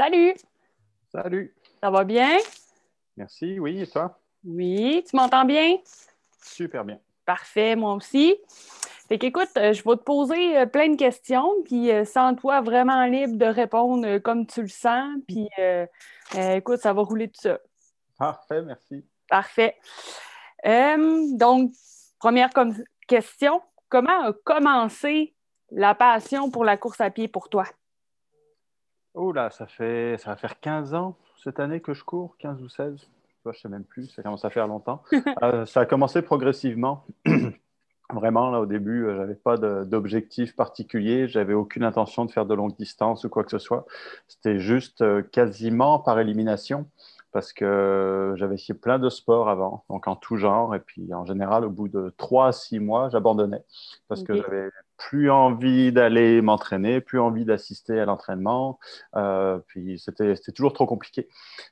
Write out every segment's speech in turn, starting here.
Salut! Salut! Ça va bien? Merci, oui, et toi? Oui, tu m'entends bien? Super bien. Parfait, moi aussi. Fait qu'écoute, euh, je vais te poser euh, plein de questions, puis euh, sens-toi vraiment libre de répondre comme tu le sens, puis écoute, ça va rouler tout ça. Parfait, merci. Parfait. donc, première question, comment a commencé la passion pour la course à pied pour toi? Oh là, ça fait ça va faire 15 ans cette année que je cours, 15 ou 16. Je ne sais même plus, ça commence à faire longtemps. Euh, ça a commencé progressivement. Vraiment, là, au début, euh, je n'avais pas d'objectif particulier, j'avais aucune intention de faire de longue distance ou quoi que ce soit. C'était juste euh, quasiment par élimination parce que j'avais essayé plein de sports avant, donc en tout genre. Et puis en général, au bout de trois à six mois, j'abandonnais parce que j'avais plus envie d'aller m'entraîner, plus envie d'assister à l'entraînement. Euh, puis c'était toujours trop compliqué.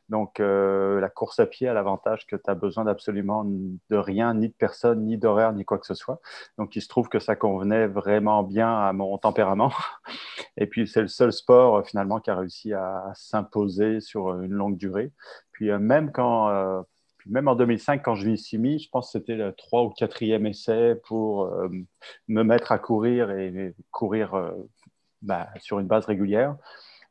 Donc euh, la course à pied a l'avantage que tu as besoin d'absolument de rien, ni de personne, ni d'horaire, ni quoi que ce soit. Donc il se trouve que ça convenait vraiment bien à mon tempérament. Et puis c'est le seul sport finalement qui a réussi à s'imposer sur une longue durée. Puis euh, même quand même en 2005, quand je m'y suis mis, je pense que c'était le trois ou quatrième essai pour euh, me mettre à courir et, courir euh, bah, sur une base régulière.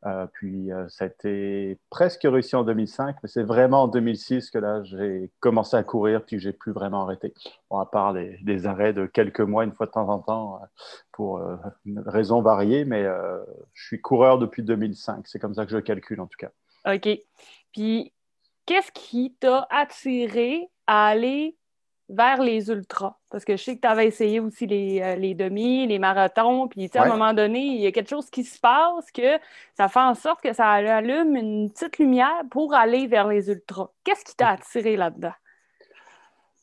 Euh, puis ça a été presque réussi en 2005, mais c'est vraiment en 2006 que là j'ai commencé à courir puis que j'ai plus vraiment arrêté. À part les, arrêts de quelques mois, une fois de temps en temps, pour raisons variées, mais je suis coureur depuis 2005. C'est comme ça que je calcule en tout cas. OK. Puis qu'est-ce qui t'a attiré à aller vers les ultras? Parce que je sais que tu avais essayé aussi les, euh, demi, les marathons, puis à un moment donné, il y a quelque chose qui se passe que ça fait en sorte que ça allume une petite lumière pour aller vers les ultras. Qu'est-ce qui t'a attiré là-dedans?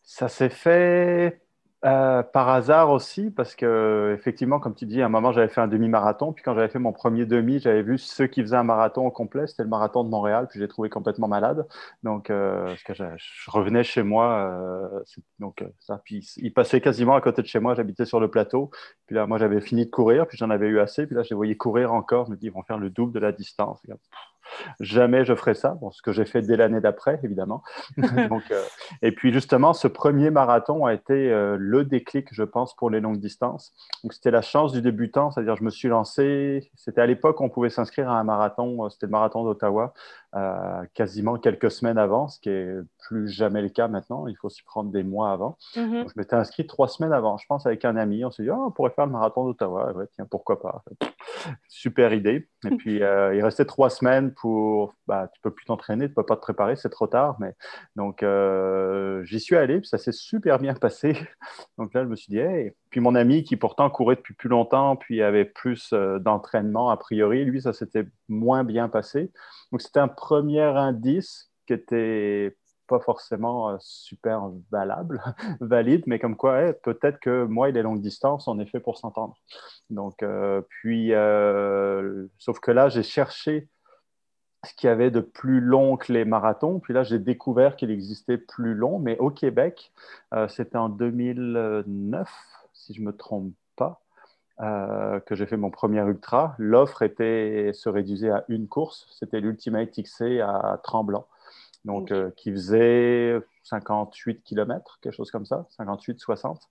Ça s'est fait euh, par hasard aussi, parce que effectivement, comme tu dis, à un moment j'avais fait un demi-marathon, puis quand j'avais fait mon premier demi, j'avais vu ceux qui faisaient un marathon au complet, c'était le marathon de Montréal, puis j'ai trouvé complètement malade. Donc, euh, je, revenais chez moi, euh, donc ça, puis il passait quasiment à côté de chez moi, j'habitais sur le plateau, puis là, moi j'avais fini de courir, puis j'en avais eu assez, puis là, je les voyais courir encore, je me dis, ils vont faire le double de la distance. Jamais je ferai ça. Bon, ce que j'ai fait dès l'année d'après, évidemment. Donc, euh, et puis justement, ce premier marathon a été euh, le déclic, je pense, pour les longues distances. Donc, c'était la chance du débutant, c'est-à-dire je me suis lancé. C'était à l'époque on pouvait s'inscrire à un marathon. Euh, c'était le marathon d'Ottawa, quasiment quelques semaines avant, ce qui est plus jamais le cas maintenant. Il faut s'y prendre des mois avant. Mm-hmm. je m'étais inscrit trois semaines avant, je pense, avec un ami. On s'est dit, oh, on pourrait faire le marathon d'Ottawa. Ouais, tiens, pourquoi pas Super idée. Et puis, il restait trois semaines pour, bah, tu peux plus t'entraîner, tu peux pas te préparer, c'est trop tard. Mais donc euh, j'y suis allé, puis ça s'est super bien passé. Donc là, je me suis dit, hey. Puis mon ami qui pourtant courait depuis plus longtemps, puis avait plus euh, d'entraînement a priori, lui, ça s'était moins bien passé. Donc c'était un premier indice qui était pas forcément euh, super valable, valide, mais comme quoi, peut-être que moi et les longues distances, on est fait pour s'entendre. Donc, puis, sauf que là, j'ai cherché ce qu'il y avait de plus long que les marathons. Puis là, j'ai découvert qu'il existait plus long, mais au Québec, euh, c'était en 2009, si je ne me trompe pas, euh, que j'ai fait mon premier ultra. L'offre était se réduisait à une course, c'était l'Ultimate XC à Tremblant donc euh, qui faisait 58 km, quelque chose comme ça, 58, 60.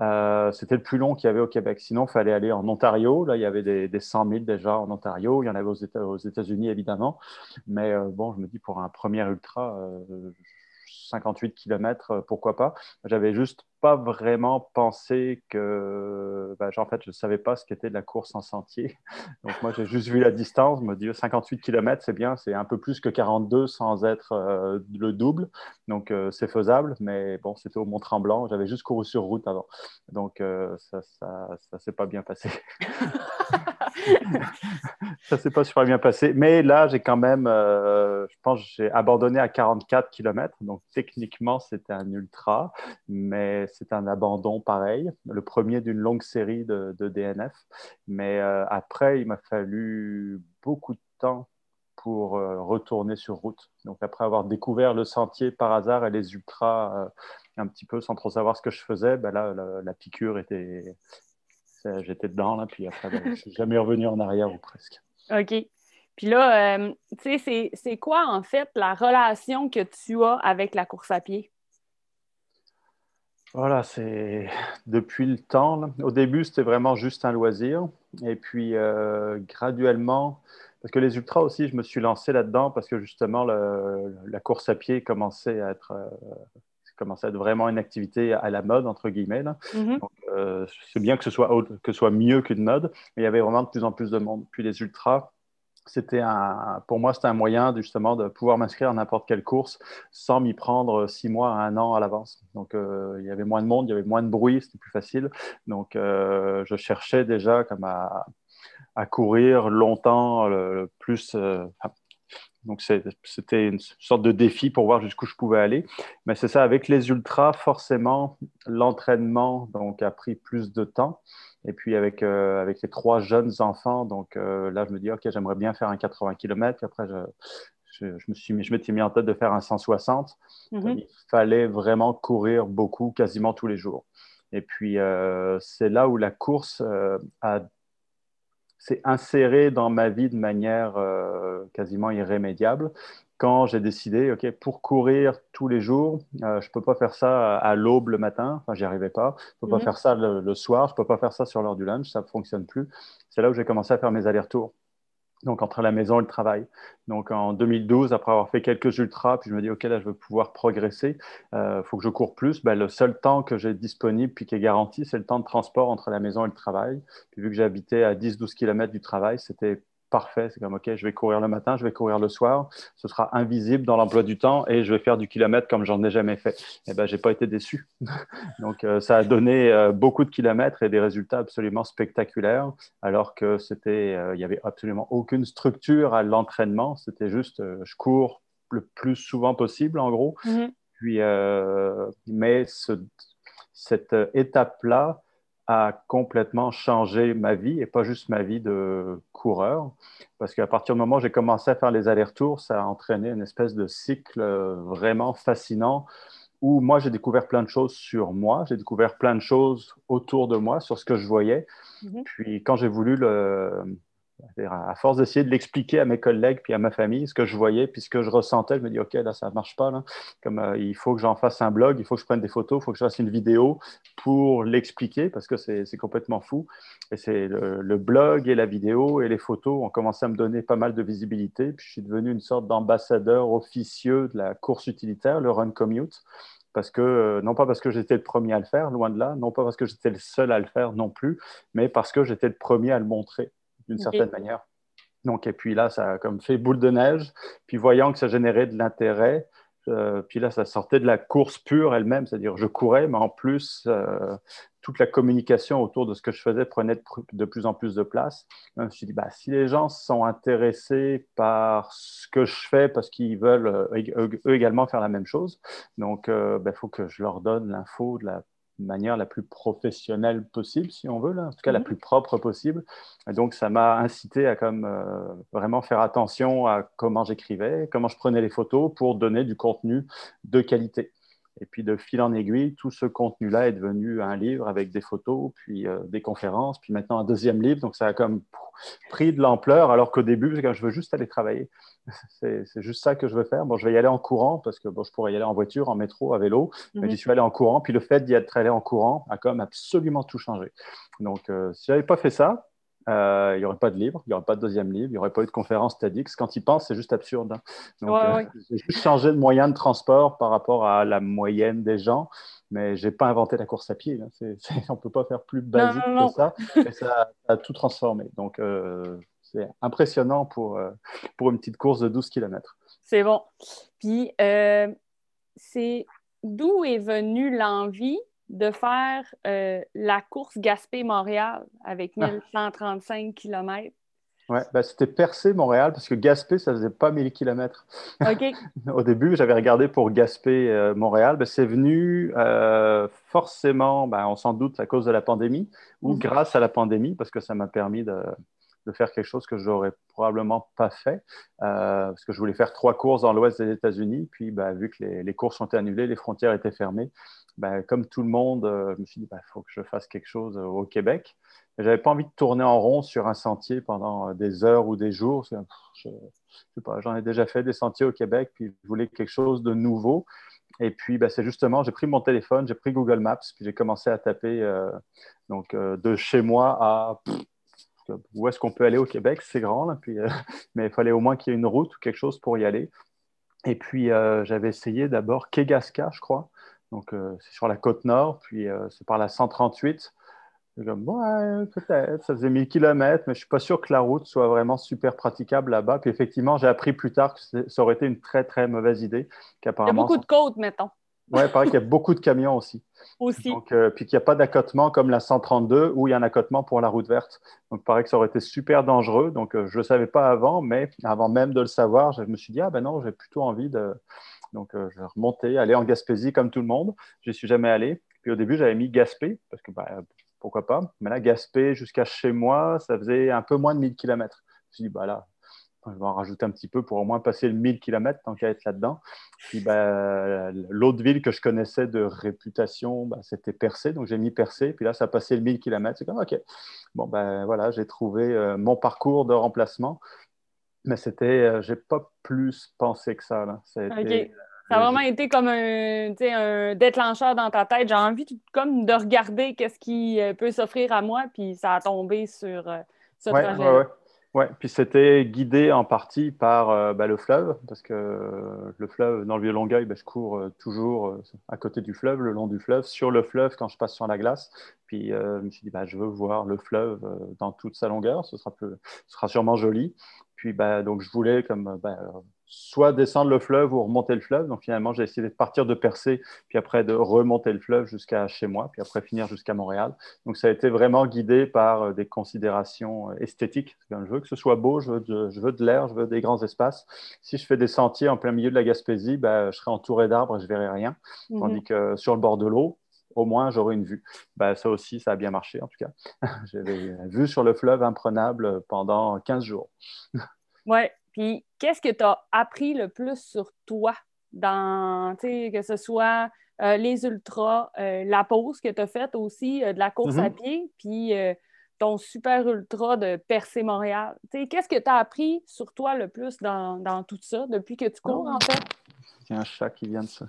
Euh, c'était le plus long qu'il y avait au Québec. Sinon, il fallait aller en Ontario. Là, il y avait des, des 100 000 déjà en Ontario. Il y en avait aux, États, aux États-Unis, évidemment. Mais bon, je me dis, pour un premier ultra, 58 km, pourquoi pas. J'avais juste pas vraiment pensé que, bah, en fait, je savais pas ce qu'était de la course en sentier. Donc, moi, j'ai juste vu la distance, me dit 58 km, c'est bien, c'est un peu plus que 42 sans être euh, le double. Donc, euh, c'est faisable, mais bon, c'était au Mont-Tremblant. J'avais juste couru sur route avant. Donc, euh, ça, ça, ça s'est pas bien passé. ça s'est pas super bien passé. Mais là, j'ai quand même, je pense, j'ai abandonné à 44 km. Donc, techniquement, c'était un ultra, mais c'est un abandon pareil, le premier d'une longue série de, DNF. Mais euh, après, il m'a fallu beaucoup de temps pour euh, retourner sur route. Donc après avoir découvert le sentier par hasard et les ultras euh, un petit peu sans trop savoir ce que je faisais, ben là, la, piqûre était... J'étais dedans, là, puis après, ben, je ne suis jamais revenu en arrière ou presque. OK. Puis là, tu sais, c'est quoi en fait la relation que tu as avec la course à pied? Voilà, c'est depuis le temps. Au début, c'était vraiment juste un loisir. Et puis, euh, graduellement, parce que les ultras aussi, je me suis lancé là-dedans parce que justement, la course à pied commençait à être, euh, à être vraiment une activité à la mode, entre guillemets. Mm-hmm. Euh, c'est bien que ce, soit, que ce soit mieux qu'une mode, mais il y avait vraiment de plus en plus de monde. Puis les ultras, c'était un, pour moi, c'était un moyen justement de pouvoir m'inscrire à n'importe quelle course sans m'y prendre six mois à un an à l'avance. Donc, euh, il y avait moins de monde, il y avait moins de bruit, c'était plus facile. Donc, je cherchais déjà comme à, courir longtemps, le, plus. Euh, donc, c'était une sorte de défi pour voir jusqu'où je pouvais aller. Mais c'est ça, avec les ultras, forcément, l'entraînement donc, a pris plus de temps. Et puis, avec, euh, avec les trois jeunes enfants, donc euh, là, je me dis, OK, j'aimerais bien faire un 80 km. Après, je, je, me suis mis, je m'étais mis en tête de faire un 160. Mm-hmm. Il fallait vraiment courir beaucoup, quasiment tous les jours. Et puis, c'est là où la course a s'est inséré dans ma vie de manière euh, quasiment irrémédiable quand j'ai décidé, OK, pour courir tous les jours, euh, je ne peux pas faire ça à l'aube le matin, enfin, j'y arrivais pas. Je ne peux pas mhm. faire ça le, soir, je ne peux pas faire ça sur l'heure du lunch, ça ne fonctionne plus. C'est là où j'ai commencé à faire mes allers-retours donc entre la maison et le travail. Donc en 2012, après avoir fait quelques ultras, puis je me dis, OK, là, je veux pouvoir progresser, il euh, faut que je cours plus. Ben, le seul temps que j'ai disponible, puis qui est garanti, c'est le temps de transport entre la maison et le travail. Puis vu que j'habitais à 10-12 km du travail, c'était parfait. C'est comme, OK, je vais courir le matin, je vais courir le soir. Ce sera invisible dans l'emploi du temps et je vais faire du kilomètre comme j'en ai jamais fait. Et eh ben, j'ai pas été déçu. Donc, euh, ça a donné euh, beaucoup de kilomètres et des résultats absolument spectaculaires, alors que c'était, euh, il y avait absolument aucune structure à l'entraînement. C'était juste, je cours le plus souvent possible, en gros. Mm-hmm. Puis, mais ce, cette étape-là, a complètement changé ma vie et pas juste ma vie de coureur. Parce qu'à partir du moment où j'ai commencé à faire les allers-retours, ça a entraîné une espèce de cycle vraiment fascinant où moi j'ai découvert plein de choses sur moi, j'ai découvert plein de choses autour de moi, sur ce que je voyais. Mm-hmm. Puis quand j'ai voulu le, à force d'essayer de l'expliquer à mes collègues puis à ma famille, ce que je voyais puis ce que je ressentais, je me dis OK, là, ça ne marche pas. Là. Comme euh, il faut que j'en fasse un blog, il faut que je prenne des photos, il faut que je fasse une vidéo pour l'expliquer parce que c'est complètement fou. Et c'est le, blog et la vidéo et les photos ont commencé à me donner pas mal de visibilité. Puis je suis devenu une sorte d'ambassadeur officieux de la course utilitaire, le Run Commute parce que, euh, non pas parce que j'étais le premier à le faire, loin de là, non pas parce que j'étais le seul à le faire non plus, mais parce que j'étais le premier à le montrer d'une certaine manière. Donc, et puis là, ça a comme fait boule de neige. Puis voyant que ça générait de l'intérêt, euh, puis là, ça sortait de la course pure elle-même, c'est-à-dire je courais, mais en plus, euh, toute la communication autour de ce que je faisais prenait de, plus en plus de place. je me suis dit, bah, si les gens sont intéressés par ce que je fais parce qu'ils veulent euh, eux, également faire la même chose, donc il ben, faut que je leur donne l'info de la manière la plus professionnelle possible, si on veut, là, en tout cas la mhm. plus propre possible. Et donc, ça m'a incité à comme, euh, vraiment faire attention à comment j'écrivais, comment je prenais les photos pour donner du contenu de qualité. Et puis de fil en aiguille, tout ce contenu-là est devenu un livre avec des photos, puis euh, des conférences, puis maintenant un deuxième livre. Donc ça a comme pris de l'ampleur, alors qu'au début, je veux juste aller travailler. C'est juste ça que je veux faire. Bon, je vais y aller en courant parce que bon, je pourrais y aller en voiture, en métro, à vélo, mais mhm. j'y suis allé en courant. Puis le fait d'y être allé en courant a quand même absolument tout changé. Donc, euh, si je n'avais pas fait ça, euh, il n'y aurait pas de livre, il n'y aurait pas de deuxième livre, il n'y aurait pas eu de conférence TEDx. Quand ils pensent, c'est juste absurde. Hein. Donc, euh, j'ai juste changé de moyen de transport par rapport à la moyenne des gens, mais je n'ai pas inventé la course à pied. on ne peut pas faire plus basique que ça. Et ça a tout transformé. Donc, euh, c'est impressionnant pour, pour une petite course de 12 km. C'est bon. Puis, c'est d'où est venue l'envie de faire euh, la course Gaspé-Montréal avec 1135 ah. km. Ouais, ben, c'était percé Montréal parce que Gaspé, ça faisait pas 1000 km. OK. Au début, j'avais regardé pour Gaspé euh, Montréal. Ben, c'est venu euh, forcément, ben, on s'en doute, à cause de la pandémie ou mhm. grâce à la pandémie parce que ça m'a permis de, de faire quelque chose que j'aurais probablement pas fait, parce que je voulais faire trois courses dans l'ouest des États-Unis. Puis, bah, vu que les, les, courses ont été annulées, les frontières étaient fermées, bah, comme tout le monde, je me suis dit, il bah, faut que je fasse quelque chose au Québec. J'avais pas envie de tourner en rond sur un sentier pendant des heures ou des jours. Je, sais pas, j'en ai déjà fait des sentiers au Québec, puis je voulais quelque chose de nouveau. Et puis, c'est justement, j'ai pris mon téléphone, j'ai pris Google Maps, puis j'ai commencé à taper euh, donc, euh, de chez moi à où est-ce qu'on peut aller au Québec? C'est grand, là, puis, euh, mais il fallait au moins qu'il y ait une route ou quelque chose pour y aller. Et puis, j'avais essayé d'abord Kegaska, je crois. Donc, c'est sur la côte nord, puis c'est par la 138. Comme, ouais, peut-être, ça faisait 1000 km, mais je ne suis pas sûr que la route soit vraiment super praticable là-bas. Puis effectivement, j'ai appris plus tard que ça aurait été une très, très mauvaise idée. Il y a beaucoup de côtes, mettons. Oui, il paraît qu'il y a beaucoup de camions aussi. Aussi. Donc, euh, puis qu'il n'y a pas d'accotement comme la 132 où il y a un accotement pour la route verte. Donc, il paraît que ça aurait été super dangereux. Donc, euh, je ne le savais pas avant, mais avant même de le savoir, je me suis dit, ah ben non, j'ai plutôt envie de. Donc, euh, je vais remonter, aller en Gaspésie comme tout le monde. Je n'y suis jamais allé. Puis au début, j'avais mis Gaspé, parce que bah, pourquoi pas. Mais là, Gaspé jusqu'à chez moi, ça faisait un peu moins de 1000 km. Je me suis dit, bah là, je vais en rajouter un petit peu pour au moins passer le 1000 km tant qu'à être là-dedans. Puis bah, l'autre ville que je connaissais de réputation, bah, c'était Percé, donc j'ai mis Percé. Puis là, ça a passé le 1000 km. C'est comme, OK. Bon, ben voilà, j'ai trouvé euh, mon parcours de remplacement. Mais c'était, euh, j'ai pas plus pensé que ça. Là. Ça ça a vraiment été comme un, un déclencheur dans ta tête. J'ai envie comme de regarder qu'est-ce qui euh, peut s'offrir à moi, puis ça a tombé sur euh, ce ouais, projet. Ouais, ouais. Puis c'était guidé en partie par euh, bah, le fleuve, parce que le fleuve, dans le Vieux-Longueuil, bah, je cours toujours à côté du fleuve, le long du fleuve, sur le fleuve quand je passe sur la glace. Puis je me suis dit, bah, je veux voir le fleuve dans toute sa longueur, ce sera, ce sera sûrement joli. Puis bah, donc je voulais comme bah, soit descendre le fleuve ou remonter le fleuve. Donc finalement, j'ai essayé de partir de Percé, puis après de remonter le fleuve jusqu'à chez moi, puis après finir jusqu'à Montréal. Donc ça a été vraiment guidé par euh, des considérations euh, esthétiques. Je veux que ce soit beau, je veux de, je veux de l'air, je veux des grands espaces. Si je fais des sentiers en plein milieu de la Gaspésie, bah, je serai entouré d'arbres et je verrai rien. Mhm. Tandis que sur le bord de l'eau, au moins j'aurai une vue. Bah, ça aussi, ça a bien marché en tout cas. J'avais vue sur le fleuve imprenable pendant 15 jours. ouais, puis, qu'est-ce que tu as appris le plus sur toi, dans, que ce soit euh, les ultras, euh, la pause que tu as faite aussi, euh, de la course à mm-hmm. pied, puis ton super ultra de Percé Montréal. Qu'est-ce que tu as appris sur toi le plus dans, tout ça depuis que tu cours, en fait? Il y a un chat qui vient de ça,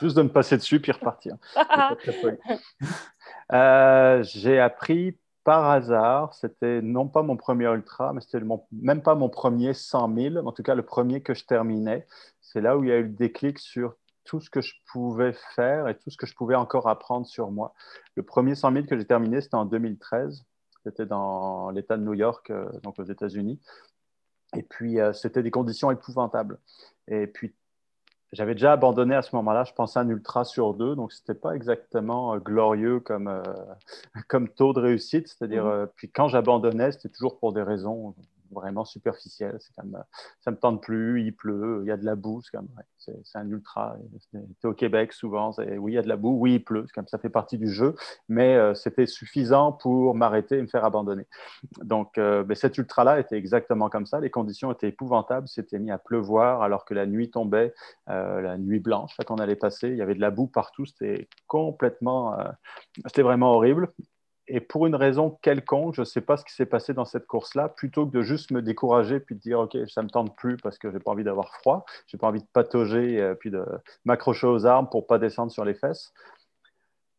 juste de me passer dessus puis repartir. J'ai appris par hasard, c'était non pas mon premier ultra, mais c'était même pas mon premier 100 000, en tout cas le premier que je terminais. C'est là où il y a eu le déclic sur tout ce que je pouvais faire et tout ce que je pouvais encore apprendre sur moi. Le premier 100 000 que j'ai terminé, c'était en 2013. C'était dans l'État de New York, euh, donc aux États-Unis. Et puis, euh, c'était des conditions épouvantables. Et puis, j'avais déjà abandonné à ce moment-là, je pensais à un ultra sur deux, donc ce n'était pas exactement euh, glorieux comme, euh, comme taux de réussite. C'est-à-dire, mmh. euh, puis quand j'abandonnais, c'était toujours pour des raisons vraiment superficiel. C'est comme, euh, ça me tente plus, il pleut, il y a de la boue. C'est c'est un ultra. Tu au Québec souvent, oui, il y a de la boue, oui, il pleut. Ça fait partie du jeu, mais euh, c'était suffisant pour m'arrêter et me faire abandonner. Donc, euh, ben, cet ultra-là était exactement comme ça. Les conditions étaient épouvantables. C'était mis à pleuvoir alors que la nuit tombait, la nuit blanche, là qu'on allait passer. Il y avait de la boue partout. C'était complètement, c'était vraiment horrible et pour une raison quelconque, je ne sais pas ce qui s'est passé dans cette course-là, plutôt que de juste me décourager puis de dire ok, ça me tente plus parce que j'ai pas envie d'avoir froid, j'ai pas envie de patauger euh, puis de m'accrocher aux armes pour pas descendre sur les fesses.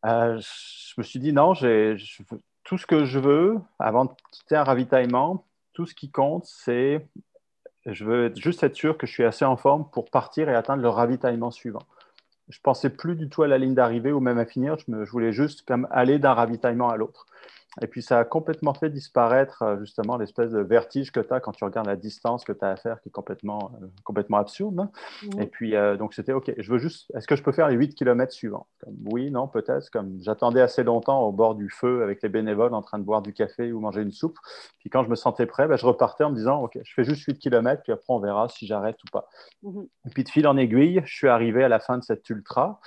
Euh, je me suis dit non, tout ce que je veux avant de quitter un ravitaillement, tout ce qui compte, c'est je veux juste être sûr que je suis assez en forme pour partir et atteindre le ravitaillement suivant je pensais plus du tout à la ligne d'arrivée ou même à finir. Je, voulais juste aller d'un ravitaillement à l'autre. Et puis, ça a complètement fait disparaître euh, justement l'espèce de vertige que tu as quand tu regardes la distance que tu as à faire, qui est complètement, euh, complètement absurde. Hein. Et puis, euh, donc, c'était OK, je veux juste, est-ce que je peux faire les 8 km suivants? Comme, Oui, non, peut-être. Comme j'attendais assez longtemps au bord du feu avec les bénévoles en train de boire du café ou manger une soupe. Puis, quand je me sentais prêt, ben, je repartais en me disant OK, je fais juste 8 km, puis après, on verra si j'arrête ou pas. Mmh Et puis, de fil en aiguille, je suis arrivé à la fin de cette ultra.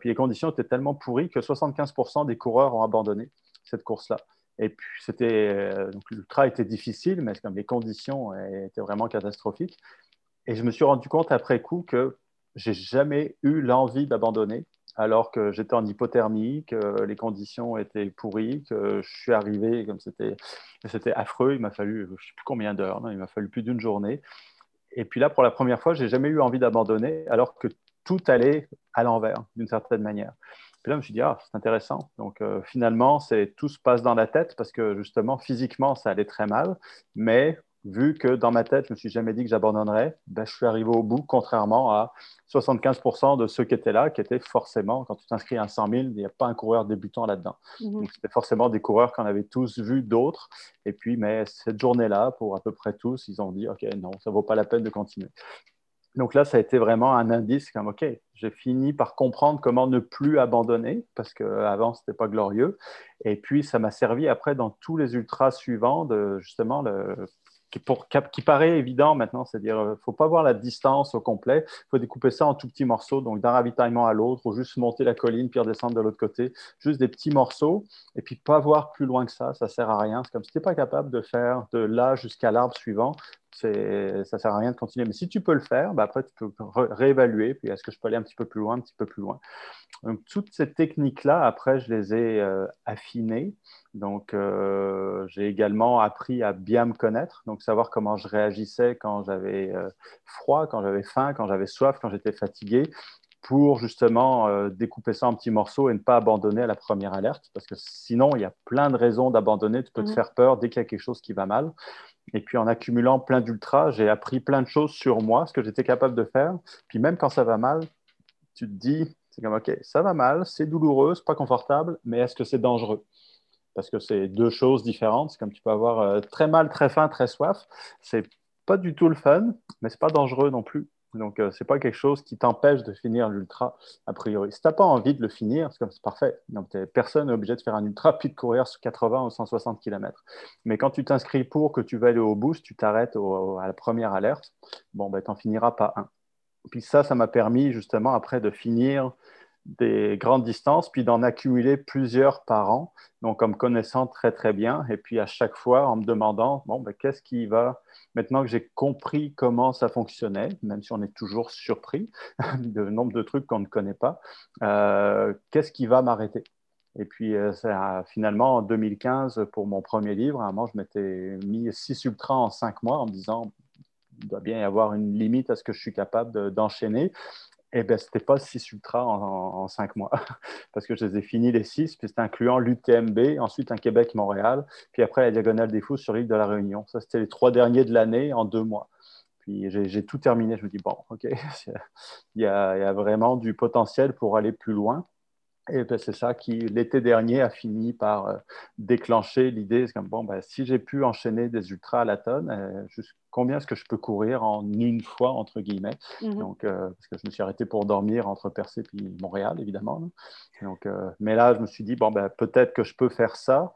puis, les conditions étaient tellement pourries que 75% des coureurs ont abandonné cette course-là. Et puis, c'était, l'ultra était difficile, mais comme les conditions étaient vraiment catastrophiques. Et je me suis rendu compte après coup que j'ai jamais eu l'envie d'abandonner alors que j'étais en hypothermie, que les conditions étaient pourries, que je suis arrivé comme c'était, c'était affreux. Il m'a fallu, je ne sais plus combien d'heures, il m'a fallu plus d'une journée. Et puis là, pour la première fois, j'ai jamais eu envie d'abandonner, alors que tout allait à l'envers, d'une certaine manière. Puis là, je me suis dit, ah, c'est intéressant. Donc, euh, finalement, c'est, tout se passe dans la tête parce que justement, physiquement, ça allait très mal, mais vu que dans ma tête, je me suis jamais dit que j'abandonnerais, ben, je suis arrivé au bout, contrairement à 75% de ceux qui étaient là, qui étaient forcément, quand tu t'inscris à 100 000, il n'y a pas un coureur débutant là-dedans. Mhm. Donc, c'était forcément des coureurs qu'on avait tous vu d'autres. Et puis, mais cette journée-là, pour à peu près tous, ils ont dit, OK, non, ça ne vaut pas la peine de continuer. Donc là, ça a été vraiment un indice comme, OK, j'ai fini par comprendre comment ne plus abandonner, parce qu'avant, ce n'était pas glorieux. Et puis, ça m'a servi après dans tous les ultras suivants justement qui, pour, qui paraît évident maintenant, c'est-à-dire il euh, ne faut pas voir la distance au complet, il faut découper ça en tout petits morceaux, donc d'un ravitaillement à l'autre, ou juste monter la colline puis redescendre de l'autre côté, juste des petits morceaux, et puis pas voir plus loin que ça, ça sert à rien. C'est comme si tu n'es pas capable de faire de là jusqu'à l'arbre suivant, ça ne sert à rien de continuer. Mais si tu peux le faire, bah après, tu peux réévaluer. Puis, est-ce que je peux aller un petit peu plus loin, un petit peu plus loin? Donc, toutes ces techniques-là, après, je les ai euh, affinées. Donc, euh, j'ai également appris à bien me connaître, donc savoir comment je réagissais quand j'avais euh, froid, quand j'avais faim, quand j'avais soif, quand j'étais fatigué, pour justement découper ça en petits morceaux et ne pas abandonner à la première alerte, parce que sinon, il y a plein de raisons d'abandonner. Tu peux te mmh faire peur dès qu'il y a quelque chose qui va mal. Et puis en accumulant plein d'ultras, j'ai appris plein de choses sur moi, ce que j'étais capable de faire. Puis même quand ça va mal, tu te dis, c'est comme, OK, ça va mal, c'est douloureux, c'est pas confortable, mais est-ce que c'est dangereux? Parce que c'est deux choses différentes. C'est comme tu peux avoir euh, très mal, très faim, très soif. C'est pas du tout le fun, mais c'est pas dangereux non plus. Donc, euh, ce n'est pas quelque chose qui t'empêche de finir l'ultra, a priori. Si tu n'as pas envie de le finir, c'est comme c'est parfait. Donc, personne n'est obligé de faire un ultra puis de courir sur 80 ou 160 km. Mais quand tu t'inscris pour que tu vas aller au bout, si tu t'arrêtes à la première alerte, bon, ben, tu n'en finiras pas un. Puis ça, ça m'a permis justement après de finir des grandes distances, puis d'en accumuler plusieurs par an, donc en me connaissant très très bien, et puis à chaque fois en me demandant, bon, ben, qu'est-ce qui va, maintenant que j'ai compris comment ça fonctionnait, même si on est toujours surpris de nombre de trucs qu'on ne connaît pas, euh, qu'est-ce qui va m'arrêter? Et puis, euh, finalement, en 2015, pour mon premier livre, à un moment, je m'étais mis six ultras en cinq mois en me disant, il doit bien y avoir une limite à ce que je suis capable d'enchaîner. Eh bien, ce n'était pas six ultras en, cinq mois, parce que je les ai finis les six, puis c'était incluant l'UTMB, ensuite un Québec-Montréal, puis après la Diagonale des Fous sur l'île de la Réunion. Ça, c'était les trois derniers de l'année en deux mois. Puis j'ai tout terminé. Je me dis, bon, OK, il y, a, vraiment du potentiel pour aller plus loin. Et ben, c'est ça qui, l'été dernier, a fini par euh, déclencher l'idée. C'est comme, bon, ben, si j'ai pu enchaîner des ultras à la tonne, euh, combien est-ce que je peux courir en une fois, entre guillemets? Mhm. Donc, euh, parce que je me suis arrêté pour dormir entre Percé et Montréal, évidemment. Donc, euh, mais là, je me suis dit, bon, ben, peut-être que je peux faire ça.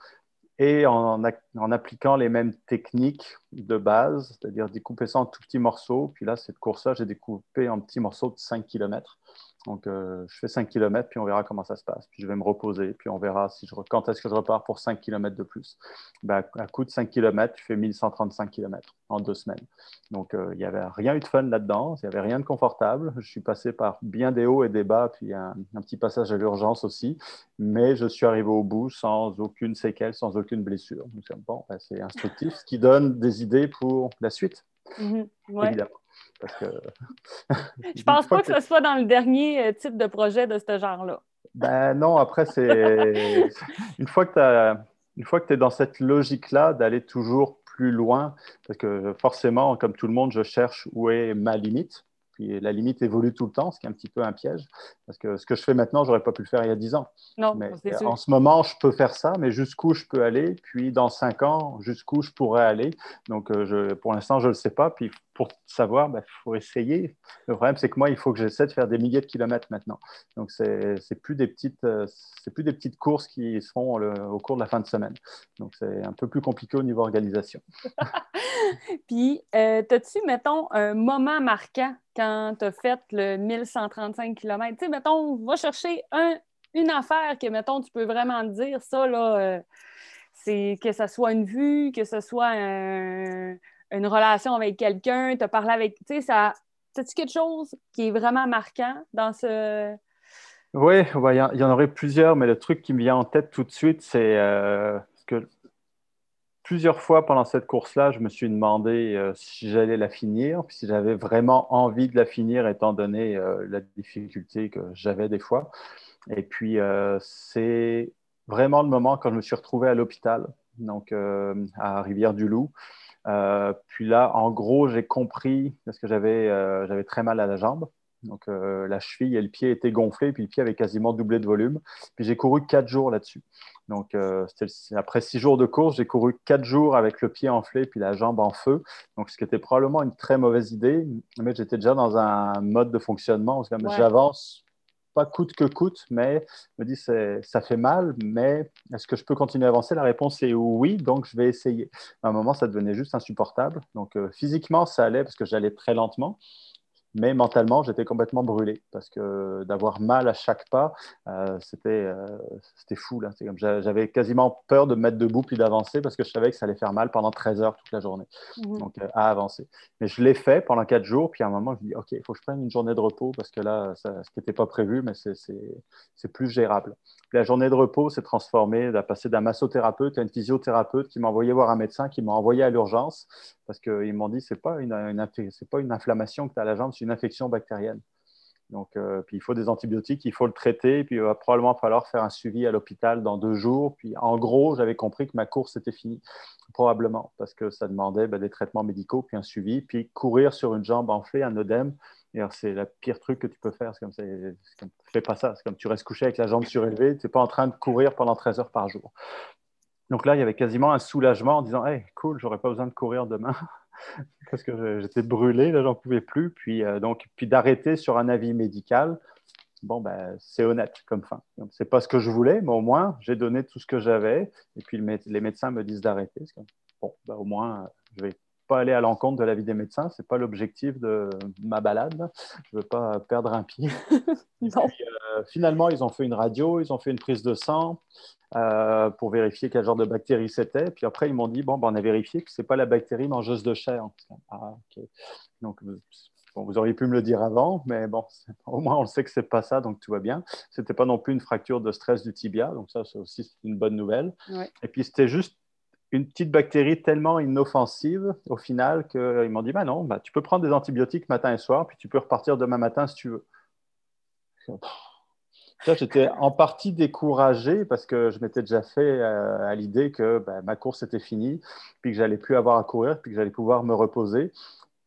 Et en, en, appliquant les mêmes techniques de base, c'est-à-dire découper ça en tout petits morceaux. Puis là, cette course-là, j'ai découpé en petits morceaux de 5 km. Donc, euh, je fais 5 km, puis on verra comment ça se passe. Puis je vais me reposer, puis on verra si je, quand est-ce que je repars pour 5 km de plus. Ben, à coup de 5 km, tu fais 1135 km en deux semaines. Donc, euh, il n'y avait rien eu de fun là-dedans, il n'y avait rien de confortable. Je suis passé par bien des hauts et des bas, puis un, petit passage à l'urgence aussi. Mais je suis arrivé au bout sans aucune séquelle, sans aucune blessure. Donc, bon, ben, c'est instructif, ce qui donne des idées pour la suite, évidemment. Parce que... je pense pas que, ce soit dans le dernier euh, type de projet de ce genre-là. Ben non, après, c'est. Une fois que tu es dans cette logique-là d'aller toujours plus loin, parce que forcément, comme tout le monde, je cherche où est ma limite la limite évolue tout le temps, ce qui est un petit peu un piège. Parce que ce que je fais maintenant, j'aurais pas pu le faire il y a 10 ans. Non, mais en ce moment, je peux faire ça, mais jusqu'où je peux aller Puis dans 5 ans, jusqu'où je pourrais aller Donc euh, je, pour l'instant, je ne le sais pas. Puis pour savoir, il bah, faut essayer. Le problème, c'est que moi, il faut que j'essaie de faire des milliers de kilomètres maintenant. Donc c'est plus des petites, euh, plus des petites courses qui seront au cours de la fin de semaine. Donc c'est un peu plus compliqué au niveau organisation. Puis, euh, as-tu, mettons, un moment marquant quand tu as fait le 1135 km? Tu sais, mettons, va chercher un, une affaire que, mettons, tu peux vraiment dire, ça, là, euh, c'est que ce soit une vue, que ce soit une relation avec quelqu'un, tu as parlé avec. Tu sais, ça. As-tu quelque chose qui est vraiment marquant dans ce? Oui, il y, en aurait plusieurs, mais le truc qui me vient en tête tout de suite, c'est euh, que plusieurs fois pendant cette course-là, je me suis demandé euh, si j'allais la finir, si j'avais vraiment envie de la finir, étant donné euh, la difficulté que j'avais des fois. Et puis, c'est vraiment le moment quand je me suis retrouvé à l'hôpital, donc à Rivière-du-Loup. Puis là, en gros, j'ai compris, parce que j'avais très mal à la jambe. Donc euh, la cheville et le pied étaient gonflés, puis le pied avait quasiment doublé de volume. Puis j'ai couru quatre jours là-dessus. Donc euh, après six jours de course, j'ai couru quatre jours avec le pied enflé puis la jambe en feu. Donc ce qui était probablement une très mauvaise idée, mais j'étais déjà dans un mode de fonctionnement. J'avance pas coûte que coûte, mais me dis ça fait mal, mais est-ce que je peux continuer à avancer? La réponse est oui, donc je vais essayer. À un moment, ça devenait juste insupportable. Donc euh, physiquement, ça allait parce que j'allais très lentement. Mais mentalement, j'étais complètement brûlé parce que d'avoir mal à chaque pas, euh, euh, c'était fou. Là. J'avais quasiment peur de me mettre debout puis d'avancer parce que je savais que ça allait faire mal pendant 13 heures toute la journée mhm. donc, euh, à avancer. Mais je l'ai fait pendant 4 jours. Puis à un moment, je me dis OK, il faut que je prenne une journée de repos parce que là, ça, ce qui n'était pas prévu, mais c'est plus gérable. La journée de repos s'est transformée, de passer d'un massothérapeute à une physiothérapeute qui m'a envoyé voir un médecin qui m'a envoyé à l'urgence parce qu'ils m'ont dit c'est pas une, pas une inflammation que tu as à la jambe, c'est une infection bactérienne. Donc, euh, puis il faut des antibiotiques, il faut le traiter, puis il va probablement falloir faire un suivi à l'hôpital dans deux jours. Puis en gros, j'avais compris que ma course était finie, probablement, parce que ça demandait ben, des traitements médicaux, puis un suivi, puis courir sur une jambe enflée, un œdème. C'est le pire truc que tu peux faire. C'est comme, comme, fais pas ça. C'est comme tu restes couché avec la jambe surélevée, tu n'es pas en train de courir pendant 13 heures par jour. Donc là, il y avait quasiment un soulagement en disant Hey, cool, j'aurais pas besoin de courir demain. parce que j'étais brûlé, là, j'en pouvais plus. Puis, euh, donc, puis d'arrêter sur un avis médical, bon, ben, c'est honnête comme fin. C'est pas ce que je voulais, mais au moins, j'ai donné tout ce que j'avais. Et puis, les médecins me disent d'arrêter. Bon, ben, au moins, je vais pas aller à l'encontre de l'avis des médecins. C'est pas l'objectif de ma balade. Je veux pas perdre un pied. Euh, finalement, ils ont fait une radio, ils ont fait une prise de sang. Euh, pour vérifier quel genre de bactérie c'était. Puis après, ils m'ont dit, bon, ben, on a vérifié que ce n'est pas la bactérie mangeuse de chair. Ah, donc, vous auriez pu me le dire avant, mais bon, au moins on le sait que ce n'est pas ça, donc tout va bien. Ce n'était pas non plus une fracture de stress du tibia, donc ça, c'est aussi une bonne nouvelle. Et puis, c'était juste une petite bactérie tellement inoffensive au final qu'ils m'ont dit, bah non, bah, tu peux prendre des antibiotiques matin et soir, puis tu peux repartir demain matin si tu veux j'étais en partie découragé parce que je m'étais déjà fait euh, à l'idée que ben, ma course était finie, puis que j'allais plus avoir à courir, puis que j'allais pouvoir me reposer.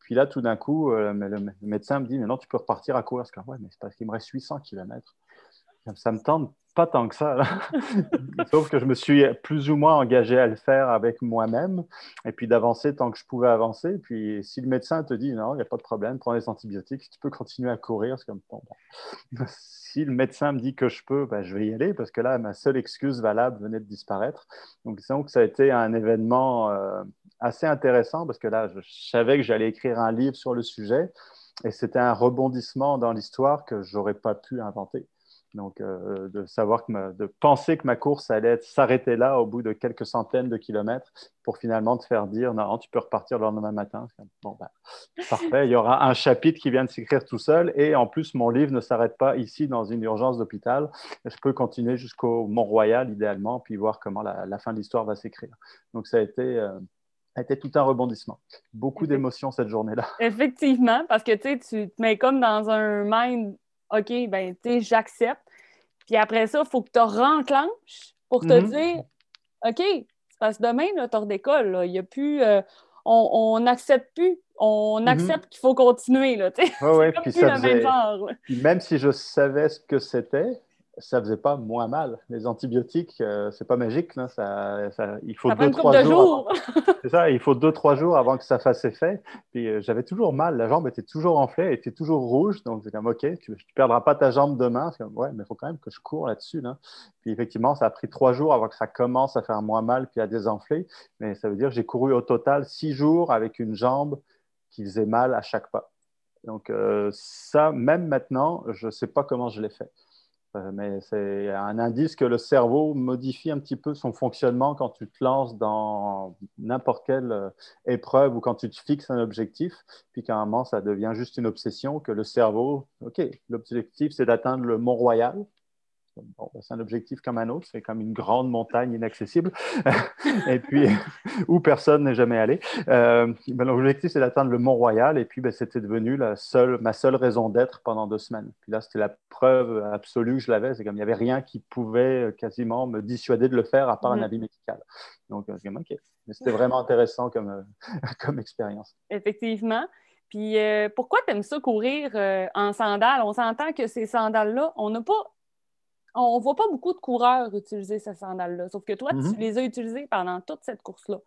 Puis là, tout d'un coup, euh, le, médecin me dit, mais non, tu peux repartir à courir. Parce que, ouais, mais c'est parce qu'il me reste 800 km. Ça me tente pas tant que ça. Sauf que je me suis plus ou moins engagé à le faire avec moi-même et puis d'avancer tant que je pouvais avancer. Puis si le médecin te dit non, il n'y a pas de problème, prends les antibiotiques, tu peux continuer à courir. Si le médecin me dit que je peux, ben, je vais y aller parce que là, ma seule excuse valable venait de disparaître. Donc, disons que ça a été un événement euh, assez intéressant parce que là, je savais que j'allais écrire un livre sur le sujet et c'était un rebondissement dans l'histoire que j'aurais pas pu inventer. Donc, euh, de savoir que de penser que ma course allait s'arrêter là au bout de quelques centaines de kilomètres pour finalement te faire dire non, tu peux repartir le lendemain matin. Bon, ben, parfait, il y aura un chapitre qui vient de s'écrire tout seul et en plus, mon livre ne s'arrête pas ici dans une urgence d'hôpital. Je peux continuer jusqu'au Mont-Royal idéalement puis voir comment la, fin de l'histoire va s'écrire. Donc, ça a été. Euh, a été tout un rebondissement. Beaucoup d'émotions cette journée-là. Effectivement, parce que tu te mets comme dans un mind OK, ben, tu j'accepte. Puis après ça, il faut que tu renclenches pour te mhm. dire OK, parce que demain, tu redécolles. Il n'y a plus. Euh, on n'accepte plus. On mhm. accepte qu'il faut continuer. Là, ouais, ouais, puis ça même genre. Puis même si je savais ce que c'était, ça faisait pas moins mal. Les antibiotiques, euh, c'est pas magique. Ça, il faut deux, trois jours. c'est ça, il faut deux, trois jours avant que ça fasse effet. Puis euh, j'avais toujours mal. La jambe était toujours enflée, elle était toujours rouge. Donc c'est comme, OK, tu ne perdras pas ta jambe demain. Comme, ouais, mais il faut quand même que je cours là-dessus. Puis effectivement, ça a pris trois jours avant que ça commence à faire moins mal puis à désenfler. Mais ça veut dire que j'ai couru au total six jours avec une jambe qui faisait mal à chaque pas. Donc euh, ça, même maintenant, je ne sais pas comment je l'ai fait mais c'est un indice que le cerveau modifie un petit peu son fonctionnement quand tu te lances dans n'importe quelle euh, épreuve ou quand tu te fixes un objectif, puis qu'à un moment, ça devient juste une obsession, que le cerveau, OK, l'objectif, c'est d'atteindre le Mont Royal. Ben, c'est un objectif comme un autre, c'est comme une grande montagne inaccessible, et puis où personne n'est jamais allé. Euh, ben, L'objectif, c'est d'atteindre le Mont-Royal, et puis ben, c'était devenu la seule, ma seule raison d'être pendant deux semaines. Puis là, c'était la preuve absolue que je l'avais, c'est comme il n'y avait rien qui pouvait quasiment me dissuader de le faire à part un mm-hmm. avis médical. Donc, euh, OK. Mais c'était vraiment intéressant comme, euh, comme expérience. Effectivement. Puis pourquoi tu aimes ça courir en sandales? On s'entend que ces sandales-là, on n'a pas on voit pas beaucoup de coureurs utiliser ces sandales-là. Sauf que toi, tu mhm. les as utilisées pendant toute cette course-là.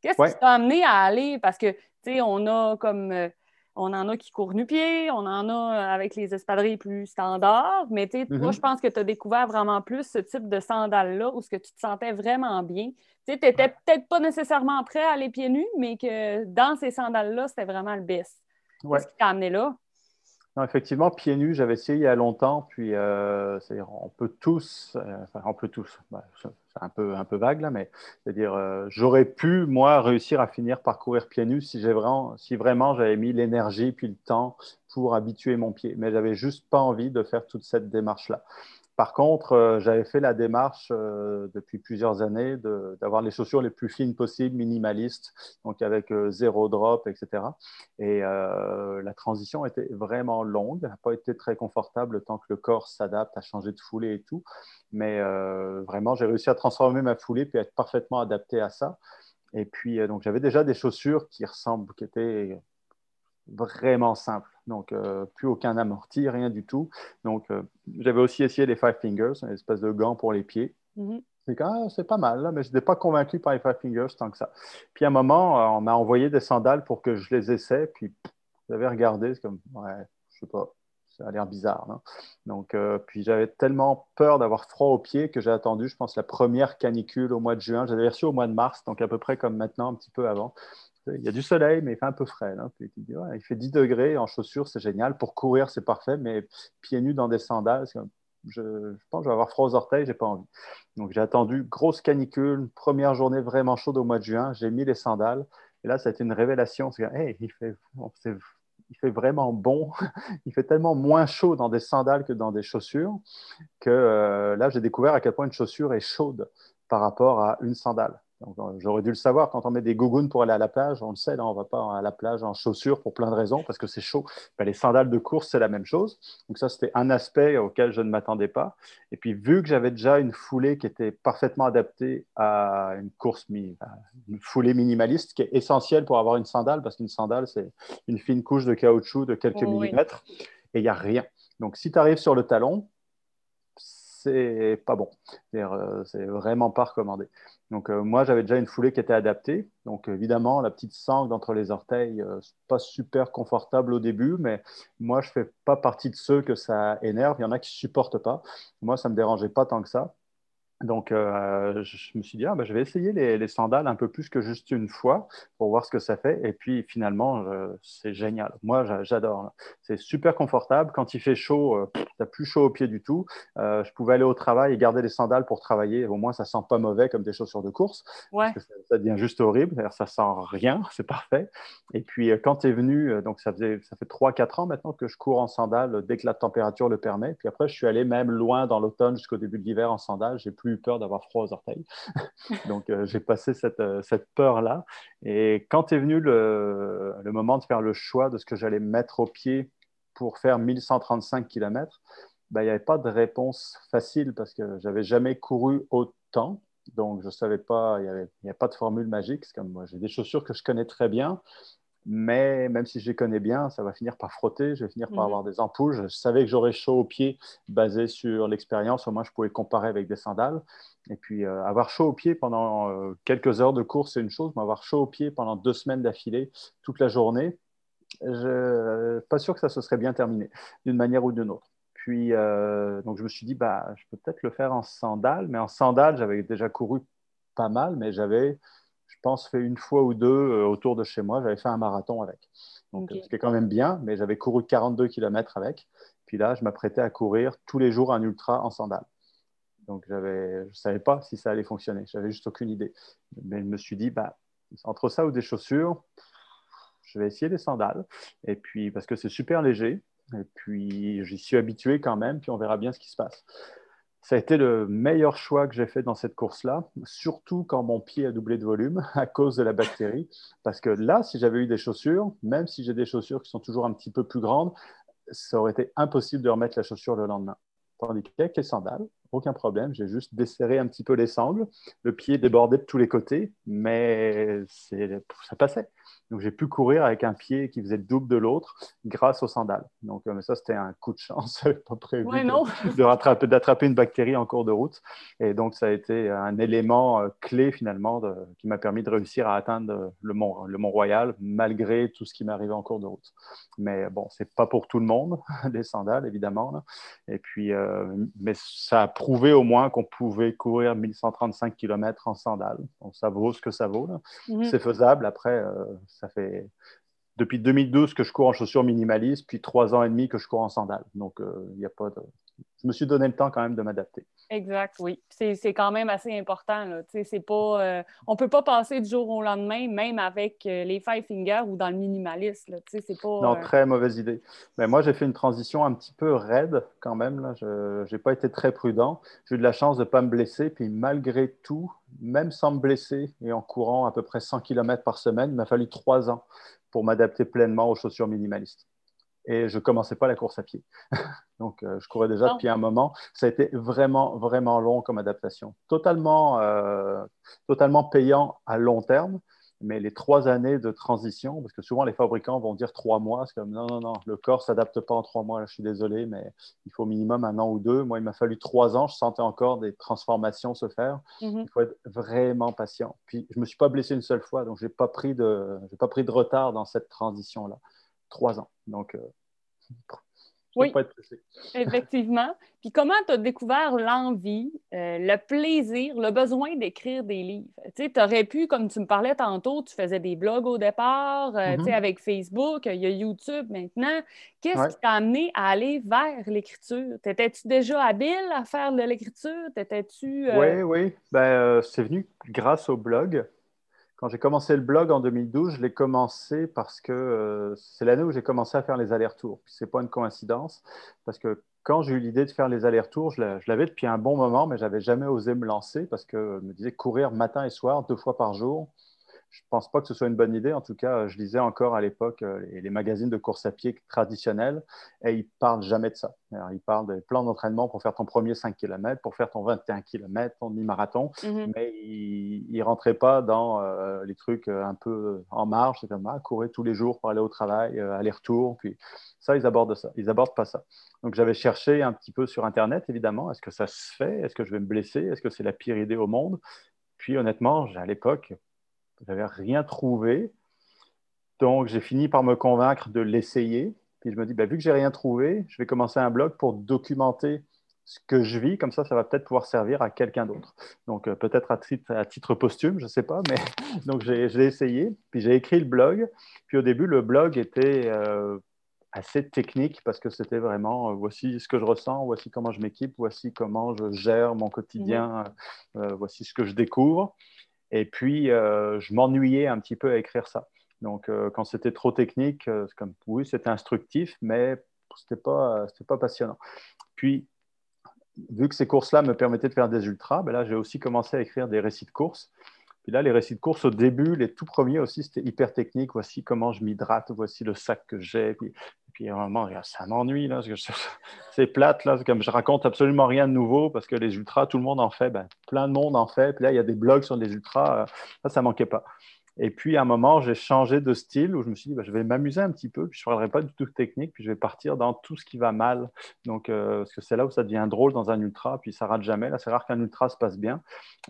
Qu'est-ce qui t'a amené à aller? Parce que, tu sais, on a comme. Euh, on en a qui courent nu-pied, on en a avec les espadrilles plus standards, mais tu sais, toi, mhm. je pense que tu as découvert vraiment plus ce type de sandales-là où ce que tu te sentais vraiment bien. Tu sais, n'étais peut-être pas nécessairement prêt à aller pieds nus, mais que dans ces sandales-là, c'était vraiment le best. Qu'est-ce qui t'a amené là? Effectivement, pieds nus, j'avais essayé il y a longtemps, puis euh, on peut tous, euh, enfin, on peut tous, bah, c'est un peu, un peu vague là, mais c'est-à-dire, euh, j'aurais pu, moi, réussir à finir par courir pieds nus si, vraiment, si vraiment j'avais mis l'énergie puis le temps pour habituer mon pied, mais j'avais juste pas envie de faire toute cette démarche-là. Par contre, euh, j'avais fait la démarche euh, depuis plusieurs années d'avoir les chaussures les plus fines possibles, minimalistes, donc avec euh, zéro drop, etc. Et la transition était vraiment longue, n'a pas été très confortable tant que le corps s'adapte à changer de foulée et tout. Mais vraiment, j'ai réussi à transformer ma foulée puis être parfaitement adapté à ça. Et puis, donc, j'avais déjà des chaussures qui ressemblent, qui étaient vraiment simples donc euh, plus aucun amorti, rien du tout. Donc euh, j'avais aussi essayé les Five Fingers, une espèce de gant pour les pieds. Mm-hmm. Ah, c'est pas mal, là, mais je n'étais pas convaincu par les Five Fingers tant que ça. Puis à un moment, euh, on m'a envoyé des sandales pour que je les essaie, puis j'avais regardé, c'est comme, ouais, je sais pas, ça a l'air bizarre. Donc, puis j'avais tellement peur d'avoir froid aux pieds que j'ai attendu, je pense, la première canicule au mois de juin. J'avais reçu au mois de mars, donc à peu près comme maintenant, un petit peu avant. Il y a du soleil, mais il fait un peu frais. il fait 10 degrés en chaussures, c'est génial. Pour courir, c'est parfait, mais pieds nus dans des sandales, je, pense que je vais avoir froid aux orteils, j'ai pas envie. Donc j'ai attendu grosse canicule, première journée vraiment chaude au mois de juin. J'ai mis les sandales et là, ça a été une révélation. il fait, il fait vraiment bon. il fait tellement moins chaud dans des sandales que dans des chaussures que euh, là, j'ai découvert à quel point une chaussure est chaude par rapport à une sandale. Euh, j'aurais dû le savoir quand on met des gougounes pour aller à la plage. On le sait, là, on ne va pas à la plage en chaussures pour plein de raisons parce que c'est chaud. Ben, les sandales de course, c'est la même chose. Donc, ça, c'était un aspect auquel je ne m'attendais pas. Et puis, vu que j'avais déjà une foulée qui était parfaitement adaptée à une course, une foulée minimaliste qui est essentielle pour avoir une sandale parce qu'une sandale, c'est une fine couche de caoutchouc de quelques millimètres et il n'y a rien. Donc, si tu arrives sur le talon, c'est pas bon. Euh, c'est vraiment pas recommandé. Donc, euh, moi, j'avais déjà une foulée qui était adaptée. Donc, évidemment, la petite sangle d'entre les orteils, euh, pas super confortable au début, mais moi, je fais pas partie de ceux que ça énerve. Il y en a qui supportent pas. Moi, ça me dérangeait pas tant que ça. Donc, euh, je me suis dit, ah, bah, je vais essayer les, sandales un peu plus que juste une fois pour voir ce que ça fait. Et puis, finalement, c'est génial. Moi, j'adore. C'est super confortable. Quand il fait chaud, euh, tu n'as plus chaud aux pieds du tout. Euh, je pouvais aller au travail et garder les sandales pour travailler. Au moins, ça sent pas mauvais comme des chaussures de course. Parce que ça, devient juste horrible. Ça sent rien. C'est parfait. Et puis, quand tu es venu, donc ça, faisait, ça fait 3-4 ans maintenant que je cours en sandales dès que la température le permet. Puis après, je suis allé même loin dans l'automne jusqu'au début de l'hiver en sandales. J'ai plus peur d'avoir froid aux orteils. Donc, euh, j'ai passé cette, euh, cette peur-là. Et quand est venu le, le, moment de faire le choix de ce que j'allais mettre au pied pour faire 1135 km, ben, il n'y avait pas de réponse facile parce que j'avais jamais couru autant. Donc, je ne savais pas, il n'y avait, pas de formule magique. comme moi, j'ai des chaussures que je connais très bien, mais même si je les connais bien, ça va finir par frotter, je vais finir par mhm. avoir des ampoules. Je savais que j'aurais chaud aux pieds basé sur l'expérience, au moins je pouvais comparer avec des sandales. Et puis euh, avoir chaud aux pieds pendant euh, quelques heures de course, c'est une chose, mais avoir chaud aux pieds pendant deux semaines d'affilée, toute la journée, je suis pas sûr que ça se serait bien terminé d'une manière ou d'une autre. Puis euh, donc je me suis dit, bah, je peux peut-être le faire en sandales, mais en sandales, j'avais déjà couru pas mal, mais j'avais je pense, fait une fois ou deux euh, autour de chez moi. J'avais fait un marathon avec. Donc, qui est quand même bien, mais j'avais couru 42 km avec. Puis là, je m'apprêtais à courir tous les jours un ultra en sandales. Donc, je ne savais pas si ça allait fonctionner. J'avais juste aucune idée. Mais je me suis dit, bah, entre ça ou des chaussures, je vais essayer des sandales. Et puis, parce que c'est super léger. Et puis, j'y suis habitué quand même. Puis, on verra bien ce qui se passe. Ça a été le meilleur choix que j'ai fait dans cette course-là, surtout quand mon pied a doublé de volume à cause de la bactérie. Parce que là, si j'avais eu des chaussures, même si j'ai des chaussures qui sont toujours un petit peu plus grandes, ça aurait été impossible de remettre la chaussure le lendemain. Tandis qu'avec les sandales, aucun problème, j'ai juste desserré un petit peu les sangles, le pied débordait de tous les côtés, mais ça passait. Donc, j'ai pu courir avec un pied qui faisait le double de l'autre grâce aux sandales. Donc, euh, ça, c'était un coup de chance. pas prévu de, rattraper, d'attraper une bactérie en cours de route. Et donc, ça a été un élément euh, clé, finalement, qui m'a permis de réussir à atteindre le Mont, le Mont Royal, malgré tout ce qui m'est arrivé en cours de route. Mais bon, c'est pas pour tout le monde, les sandales, évidemment. Et puis, euh, mais ça a prouvé au moins qu'on pouvait courir 1135 km en sandales. Ça vaut ce que ça vaut. Mhm. C'est faisable. Après, ça fait depuis 2012 que je cours en chaussures minimalistes, puis trois ans et demi que je cours en sandales. Donc, il euh, n'y a pas de... Je me suis donné le temps quand même de m'adapter. Exact, oui. C'est quand même assez important. Là. Pas, euh, on ne peut pas passer du jour au lendemain, même avec euh, les five fingers ou dans le minimaliste. Pas, non, très mauvaise idée. Mais moi, j'ai fait une transition un petit peu raide quand même. Je n'ai pas été très prudent. J'ai eu de la chance de ne pas me blesser. Puis malgré tout, même sans me blesser et en courant à peu près 100 km par semaine, il m'a fallu trois ans pour m'adapter pleinement aux chaussures minimalistes. Et je ne commençais pas la course à pied. Donc, euh, je courais déjà depuis un moment. Ça a été vraiment, vraiment long comme adaptation. Totalement, euh, totalement payant à long terme, mais les trois années de transition, parce que souvent les fabricants vont dire trois mois, c'est comme non, non, non, le corps ne s'adapte pas en trois mois, je suis désolé, mais il faut au minimum un an ou deux. Moi, il m'a fallu trois ans, je sentais encore des transformations se faire. Mhm. Il faut être vraiment patient. Puis, je ne me suis pas blessé une seule fois, donc je n'ai pas, pris de, pas pris de retard dans cette transition-là. Trois ans. Donc, euh, oui, effectivement. Puis comment tu as découvert l'envie, euh, le plaisir, le besoin d'écrire des livres? Tu aurais pu, comme tu me parlais tantôt, tu faisais des blogs au départ, euh, mm-hmm. avec Facebook, il y a YouTube maintenant. Qu'est-ce qui t'a amené à aller vers l'écriture? T'étais-tu déjà habile à faire de l'écriture? T'étais-tu... Euh, oui, oui. Ben, c'est venu grâce au blog. Quand j'ai commencé le blog en 2012, je l'ai commencé parce que euh, c'est l'année où j'ai commencé à faire les allers-retours. Ce n'est pas une coïncidence, parce que quand j'ai eu l'idée de faire les allers-retours, je l'avais depuis un bon moment, mais je n'avais jamais osé me lancer parce que je me disais courir matin et soir, deux fois par jour, je ne pense pas que ce soit une bonne idée. En tout cas, je lisais encore à l'époque euh, les, magazines de course à pied traditionnels et ils ne parlent jamais de ça. ils parlent des plans d'entraînement pour faire ton premier 5 km, pour faire ton 21 km, ton demi-marathon, mhm. mais ils ne rentraient pas dans euh, les trucs euh, un peu en marge. C'est comme ah, courir tous les jours pour aller au travail, aller-retour. Puis ça, ils abordent ça. Ils abordent pas ça. Donc j'avais cherché un petit peu sur Internet, évidemment. Est-ce que ça se fait? Est-ce que je vais me blesser? Est-ce que c'est la pire idée au monde? Puis honnêtement, à l'époque, je n'avais rien trouvé. Donc, j'ai fini par me convaincre de l'essayer. Puis je me dis, bah, vu que j'ai rien trouvé, je vais commencer un blog pour documenter ce que je vis. Comme ça, ça va peut-être pouvoir servir à quelqu'un d'autre. Donc, euh, peut-être à titre, à titre, posthume, je ne sais pas. Mais donc, j'ai essayé. Puis j'ai écrit le blog. Puis au début, le blog était euh, assez technique parce que c'était vraiment euh, voici ce que je ressens, voici comment je m'équipe, voici comment je gère mon quotidien, voici ce que je découvre. Et puis, euh, je m'ennuyais un petit peu à écrire ça. Donc, euh, quand c'était trop technique, euh, comme, oui, c'était instructif, mais ce n'était pas, pas passionnant. Puis, vu que ces courses-là me permettaient de faire des ultras, ben là, j'ai aussi commencé à écrire des récits de courses. Puis là, les récits de course, au début, les tout premiers aussi, c'était hyper technique. Voici comment je m'hydrate, voici le sac que j'ai. Puis à un moment, ça m'ennuie, là. C'est plate, là. Comme je raconte absolument rien de nouveau parce que les ultras, tout le monde en fait. Ben, plein de monde en fait. Puis là, il y a des blogs sur les ultras. Ça, ça manquait pas. Et puis, à un moment, j'ai changé de style où je me suis dit, bah, je vais m'amuser un petit peu, puis je ne parlerai pas du tout de technique, puis je vais partir dans tout ce qui va mal. Donc, euh, parce que c'est là où ça devient drôle dans un ultra, puis ça rate jamais. Là, c'est rare qu'un ultra se passe bien.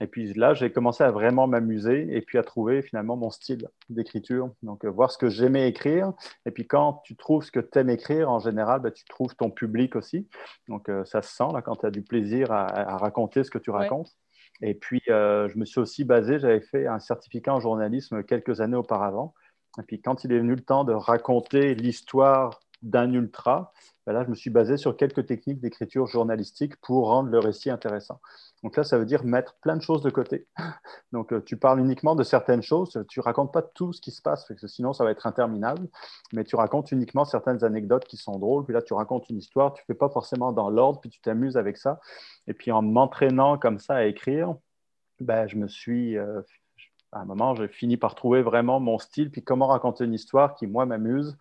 Et puis là, j'ai commencé à vraiment m'amuser et puis à trouver finalement mon style d'écriture. Donc, euh, voir ce que j'aimais écrire. Et puis, quand tu trouves ce que tu aimes écrire, en général, bah, tu trouves ton public aussi. Donc, euh, ça se sent là, quand tu as du plaisir à, raconter ce que tu racontes. Et puis, euh, je me suis aussi basé, j'avais fait un certificat en journalisme quelques années auparavant. Et puis, quand il est venu le temps de raconter l'histoire d'un ultra, ben là, je me suis basé sur quelques techniques d'écriture journalistique pour rendre le récit intéressant. Donc là, ça veut dire mettre plein de choses de côté. Donc euh, tu parles uniquement de certaines choses, tu racontes pas tout ce qui se passe, parce que sinon ça va être interminable, mais tu racontes uniquement certaines anecdotes qui sont drôles, puis là tu racontes une histoire, tu fais pas forcément dans l'ordre, puis tu t'amuses avec ça. Et puis en m'entraînant comme ça à écrire, ben, je me suis euh, à un moment, j'ai fini par trouver vraiment mon style, puis comment raconter une histoire qui, moi, m'amuse,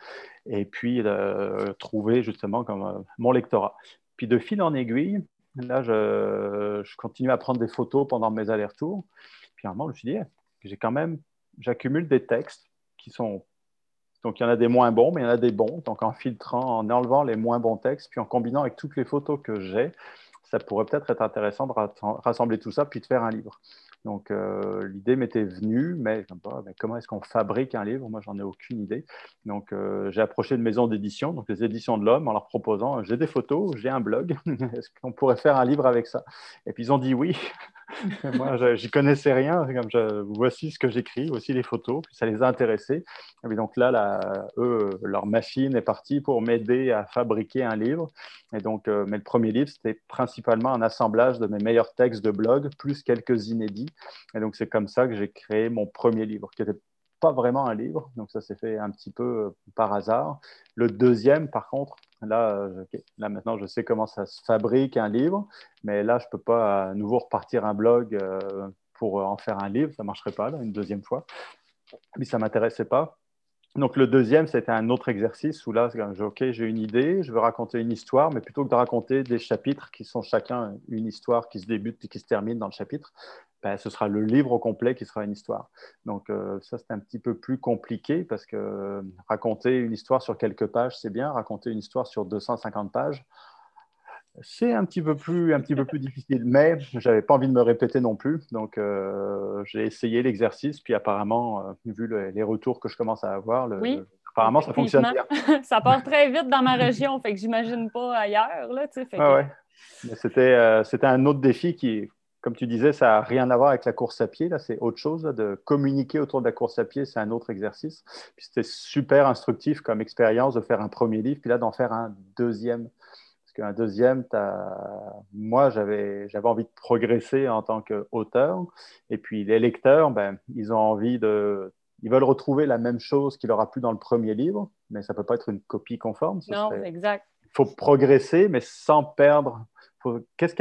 et puis euh, trouver justement comme mon lectorat. Puis de fil en aiguille, là, je, continue à prendre des photos pendant mes allers-retours. Puis à un moment, je me suis dit, même, j'accumule des textes qui sont. Donc, il y en a des moins bons, mais il y en a des bons. Donc, en filtrant, en enlevant les moins bons textes, puis en combinant avec toutes les photos que j'ai, ça pourrait peut-être être intéressant de rassembler tout ça, puis de faire un livre. Donc, euh, l'idée m'était venue, mais, comment est-ce qu'on fabrique un livre? Moi, j'en ai aucune idée. Donc, euh, j'ai approché une maison d'édition, donc les éditions de l'Homme, en leur proposant j'ai des photos, j'ai un blog, est-ce qu'on pourrait faire un livre avec ça? Et puis, ils ont dit oui. Moi, j'y connaissais rien. Comme voici ce que j'écris, voici les photos. Puis ça les a intéressés. Et donc là, eux, leur machine est partie pour m'aider à fabriquer un livre. Et donc, euh, mais le premier livre, c'était principalement un assemblage de mes meilleurs textes de blog, plus quelques inédits. Et donc, c'est comme ça que j'ai créé mon premier livre, qui n'était pas vraiment un livre. Donc, ça s'est fait un petit peu euh, par hasard. Le deuxième, par contre, Là, euh, là, maintenant, je sais comment ça se fabrique un livre, mais là, je ne peux pas à nouveau repartir un blog euh, pour en faire un livre. Ça ne marcherait pas, là, une deuxième fois. Mais ça ne m'intéressait pas. Donc, le deuxième, c'était un autre exercice où là, OK, j'ai une idée, je veux raconter une histoire, mais plutôt que de raconter des chapitres qui sont chacun une histoire qui se débute et qui se termine dans le chapitre, ben, ce sera le livre au complet qui sera une histoire. Donc euh, ça, c'est un petit peu plus compliqué parce que euh, raconter une histoire sur quelques pages, c'est bien. Raconter une histoire sur 250 pages, c'est un petit peu plus, un petit peu plus difficile. Mais je n'avais pas envie de me répéter non plus. Donc euh, j'ai essayé l'exercice. Puis apparemment, vu les retours que je commence à avoir, le, apparemment, ça fonctionne bien. ça part très vite dans ma région, fait que j'imagine pas ailleurs. Là, fait C'était, c'était un autre défi qui comme tu disais, ça n'a rien à voir avec la course à pied. Là, c'est autre chose. de communiquer autour de la course à pied, c'est un autre exercice. Puis c'était super instructif comme expérience de faire un premier livre, puis là d'en faire un deuxième. Parce qu'un deuxième, moi, j'avais, j'avais envie de progresser en tant qu'auteur. Et puis les lecteurs, ben, ils ont envie de. Ils veulent retrouver la même chose qu'il aura plu dans le premier livre, mais ça ne peut pas être une copie conforme. non, exact. Il faut progresser, mais sans perdre qu'est-ce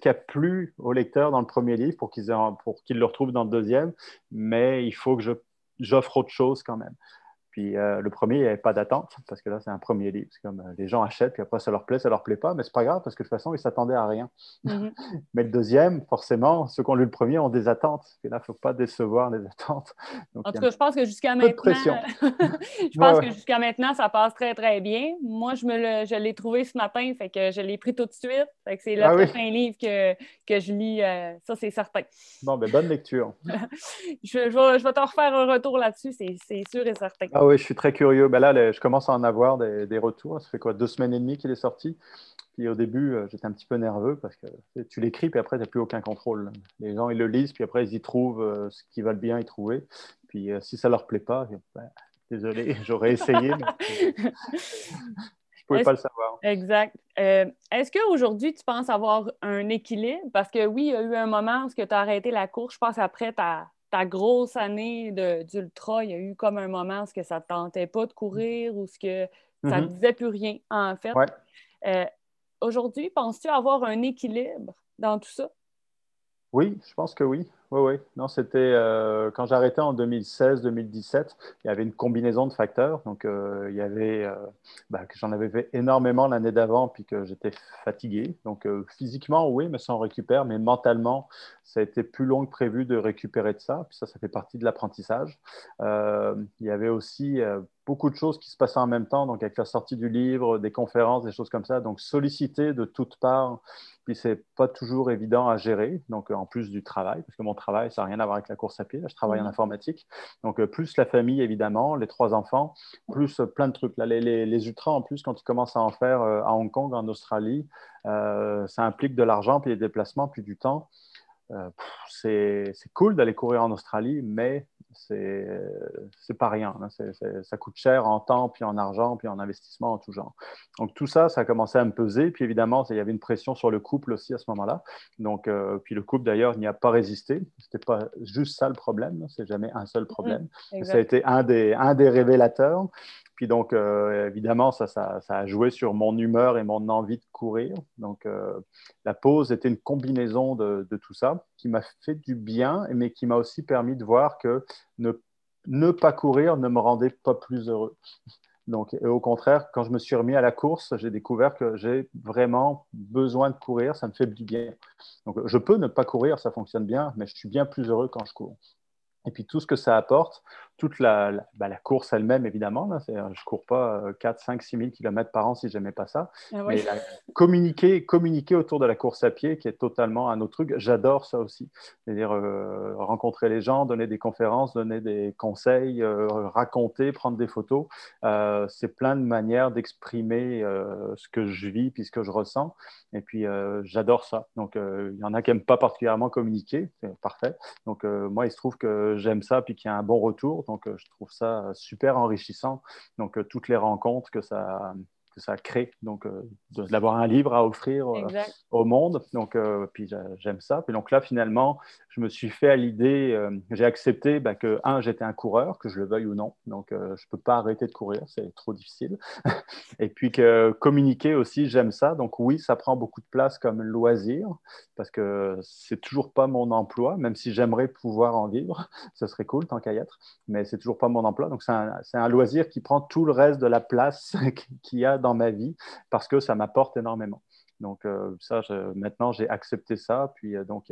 qui, a, plu au lecteur dans le premier livre pour qu'ils le retrouvent dans le deuxième, mais il faut que je, j'offre autre chose quand même. Puis euh, le premier, il n'y avait pas d'attente, parce que là, c'est un premier livre. C'est comme euh, les gens achètent, puis après, ça leur plaît, ça leur plaît pas, mais c'est pas grave, parce que de toute façon, ils s'attendaient à rien. Mm-hmm. mais le deuxième, forcément, ceux qui ont lu le premier ont des attentes. Et là, il ne faut pas décevoir les attentes. en tout cas, je pense que jusqu'à maintenant, je pense que jusqu'à maintenant, ça passe très, très bien. Moi, je, me le... je l'ai trouvé ce matin, fait que je l'ai pris tout de suite. Fait que c'est le ah prochain livre que, que je lis, euh, ça, c'est certain. Bon, ben bonne lecture. je, vais, je vais te refaire un retour là-dessus, c'est, c'est sûr et certain. Ah oui, je suis très curieux. Ben là, je commence à en avoir des, retours. Ça fait quoi, deux semaines et demie qu'il est sorti? Puis au début, euh, j'étais un petit peu nerveux parce que tu l'écris, puis après, tu n'as plus aucun contrôle. Les gens, ils le lisent, puis après, ils y trouvent euh, ce qu'ils veulent bien y trouver. Puis euh, si ça leur plaît pas, ben, désolé, j'aurais essayé, mais je ne pouvais pas le savoir. Exact. Est-ce qu'aujourd'hui, tu penses avoir un équilibre? Parce que oui, il y a eu un moment où tu as arrêté la course, je pense, après ta, ta grosse année d'ultra, il y a eu comme un moment où ça ne tentait pas de courir ou ce que ça ne mm-hmm. disait plus rien, en fait. Euh, aujourd'hui, penses-tu avoir un équilibre dans tout ça? Oui, je pense que oui. Oui, oui. Non, c'était euh, quand j'arrêtais en 2016-2017, il y avait une combinaison de facteurs. Donc, euh, il y avait euh, bah, que j'en avais fait énormément l'année d'avant, puis que j'étais fatigué. Donc, physiquement, oui, mais sans récupérer. Mais mentalement, ça a été plus long que prévu de récupérer de ça. Puis ça, ça fait partie de l'apprentissage. il y avait aussi beaucoup de choses qui se passaient en même temps, donc avec la sortie du livre, des conférences, des choses comme ça. Donc, sollicité de toutes parts puis c'est pas toujours évident à gérer, donc en plus du travail, parce que mon travail, ça n'a rien à voir avec la course à pied, là, je travaille en mmh. informatique. Donc euh, plus la famille, évidemment, les trois enfants, plus euh, plein de trucs. Là, les, les, ultras, en plus, quand tu commences à en faire euh, à Hong Kong, en Australie, ça implique de l'argent, puis des déplacements, puis du temps. C'est cool d'aller courir en Australie, mais c'est pas rien. Hein. ça coûte cher en temps, puis en argent, puis en investissement en tout genre. Donc tout ça, ça a commencé à me peser. Puis évidemment, il y avait une pression sur le couple aussi à ce moment-là. Donc euh, puis le couple d'ailleurs n'y a pas résisté. C'était pas juste ça le problème. C'est jamais un seul problème. ça a été un des un des révélateurs. Puis donc, euh, évidemment, ça, a joué sur mon humeur et mon envie de courir. Donc, euh, la pause était une combinaison de, tout ça qui m'a fait du bien, mais qui m'a aussi permis de voir que ne, ne pas courir ne me rendait pas plus heureux. Donc, au contraire, quand je me suis remis à la course, j'ai découvert que j'ai vraiment besoin de courir, ça me fait du bien. Donc, je peux ne pas courir, ça fonctionne bien, mais je suis bien plus heureux quand je cours. Et puis tout ce que ça apporte, toute la, la, bah, course elle-même, évidemment. Là, je ne cours pas 4, 5, 6 000 km par an si je n'aimais pas ça. Ah Mais communiquer, communiquer autour de la course à pied, qui est totalement un autre truc, j'adore ça aussi. C'est-à-dire euh, rencontrer les gens, donner des conférences, donner des conseils, euh, raconter, prendre des photos. Euh, c'est plein de manières d'exprimer ce que je vis puis ce que je ressens. Et puis, j'adore ça. Donc, il y en a qui n'aiment pas particulièrement communiquer. C'est parfait. Donc, moi, il se trouve que j'aime ça puis qu'il y a un bon retour. Donc, euh, je trouve ça super enrichissant. Donc, euh, toutes les rencontres que ça, que ça crée, donc euh, d'avoir un livre à offrir euh, au monde. Donc, euh, puis j'aime ça. Puis donc là, finalement, je me suis fait à l'idée, j'ai accepté bah, que, un, j'étais un coureur, que je le veuille ou non. Donc, je ne peux pas arrêter de courir, c'est trop difficile. Et puis que communiquer aussi, j'aime ça. Donc, oui, ça prend beaucoup de place comme loisir, parce que c'est toujours pas mon emploi, même si j'aimerais pouvoir en vivre. Ce serait cool, tant qu'à y être. Mais c'est toujours pas mon emploi. Donc, c'est un, un, loisir qui prend tout le reste de la place qu'il y a dans ma vie parce que ça m'apporte énormément. Donc euh, ça, maintenant, j'ai accepté ça. Puis euh, donc,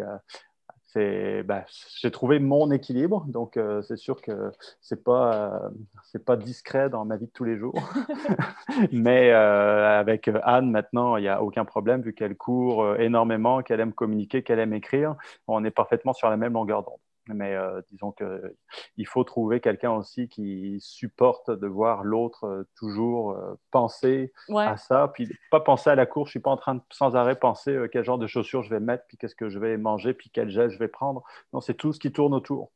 bah, j'ai trouvé mon équilibre. Donc euh, c'est sûr que c'est pas, c'est pas discret dans ma vie de tous les jours. Mais avec Anne, maintenant, il n'y a aucun problème vu qu'elle court énormément, qu'elle aime communiquer, qu'elle aime écrire. On est parfaitement sur la même longueur d'onde mais euh, disons qu'il faut trouver quelqu'un aussi qui supporte de voir l'autre euh, toujours euh, penser à ça, puis pas penser à la course. Je suis pas en train de sans arrêt penser quel genre de chaussures je vais mettre, puis qu'est-ce que je vais manger, puis quel gel je vais prendre. Non, c'est tout ce qui tourne autour.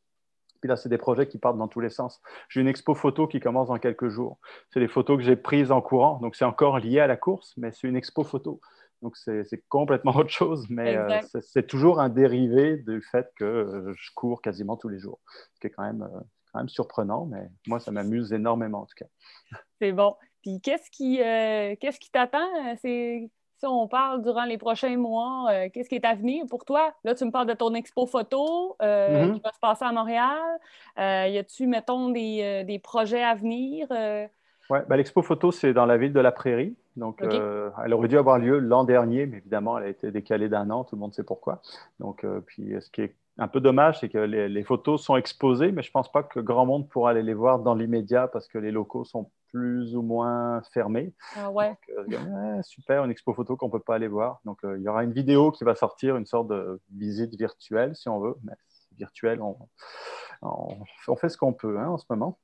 Puis là, c'est des projets qui partent dans tous les sens. J'ai une expo photo qui commence dans quelques jours. C'est les photos que j'ai prises en courant, donc c'est encore lié à la course, mais c'est une expo photo. Donc, c'est complètement autre chose, mais euh, c'est toujours un dérivé du fait que euh, je cours quasiment tous les jours, ce qui est quand même, euh, quand même surprenant, mais moi, ça m'amuse énormément en tout cas. C'est bon. Puis, qu'est-ce qui qu'est-ce qui t'attend? Si on parle durant les prochains mois, qu'est-ce qui est à venir pour toi? Là, tu me parles de ton expo photo mm-hmm. qui va se passer à Montréal. y a-tu, mettons, des, des, projets à venir? Oui, ben, l'expo photo, c'est dans la ville de la Prairie. Donc, euh, elle aurait dû avoir lieu l'an dernier, mais évidemment, elle a été décalée d'un an. Tout le monde sait pourquoi. Donc, euh, puis, ce qui est un peu dommage, c'est que les, photos sont exposées, mais je ne pense pas que grand monde pourra aller les voir dans l'immédiat parce que les locaux sont plus ou moins fermés. Ah ouais. Euh, super, une expo photo qu'on ne peut pas aller voir. Donc, il y aura une vidéo qui va sortir, une sorte de visite virtuelle, si on veut. Mais virtuelle, on, on, fait ce qu'on peut hein, en ce moment.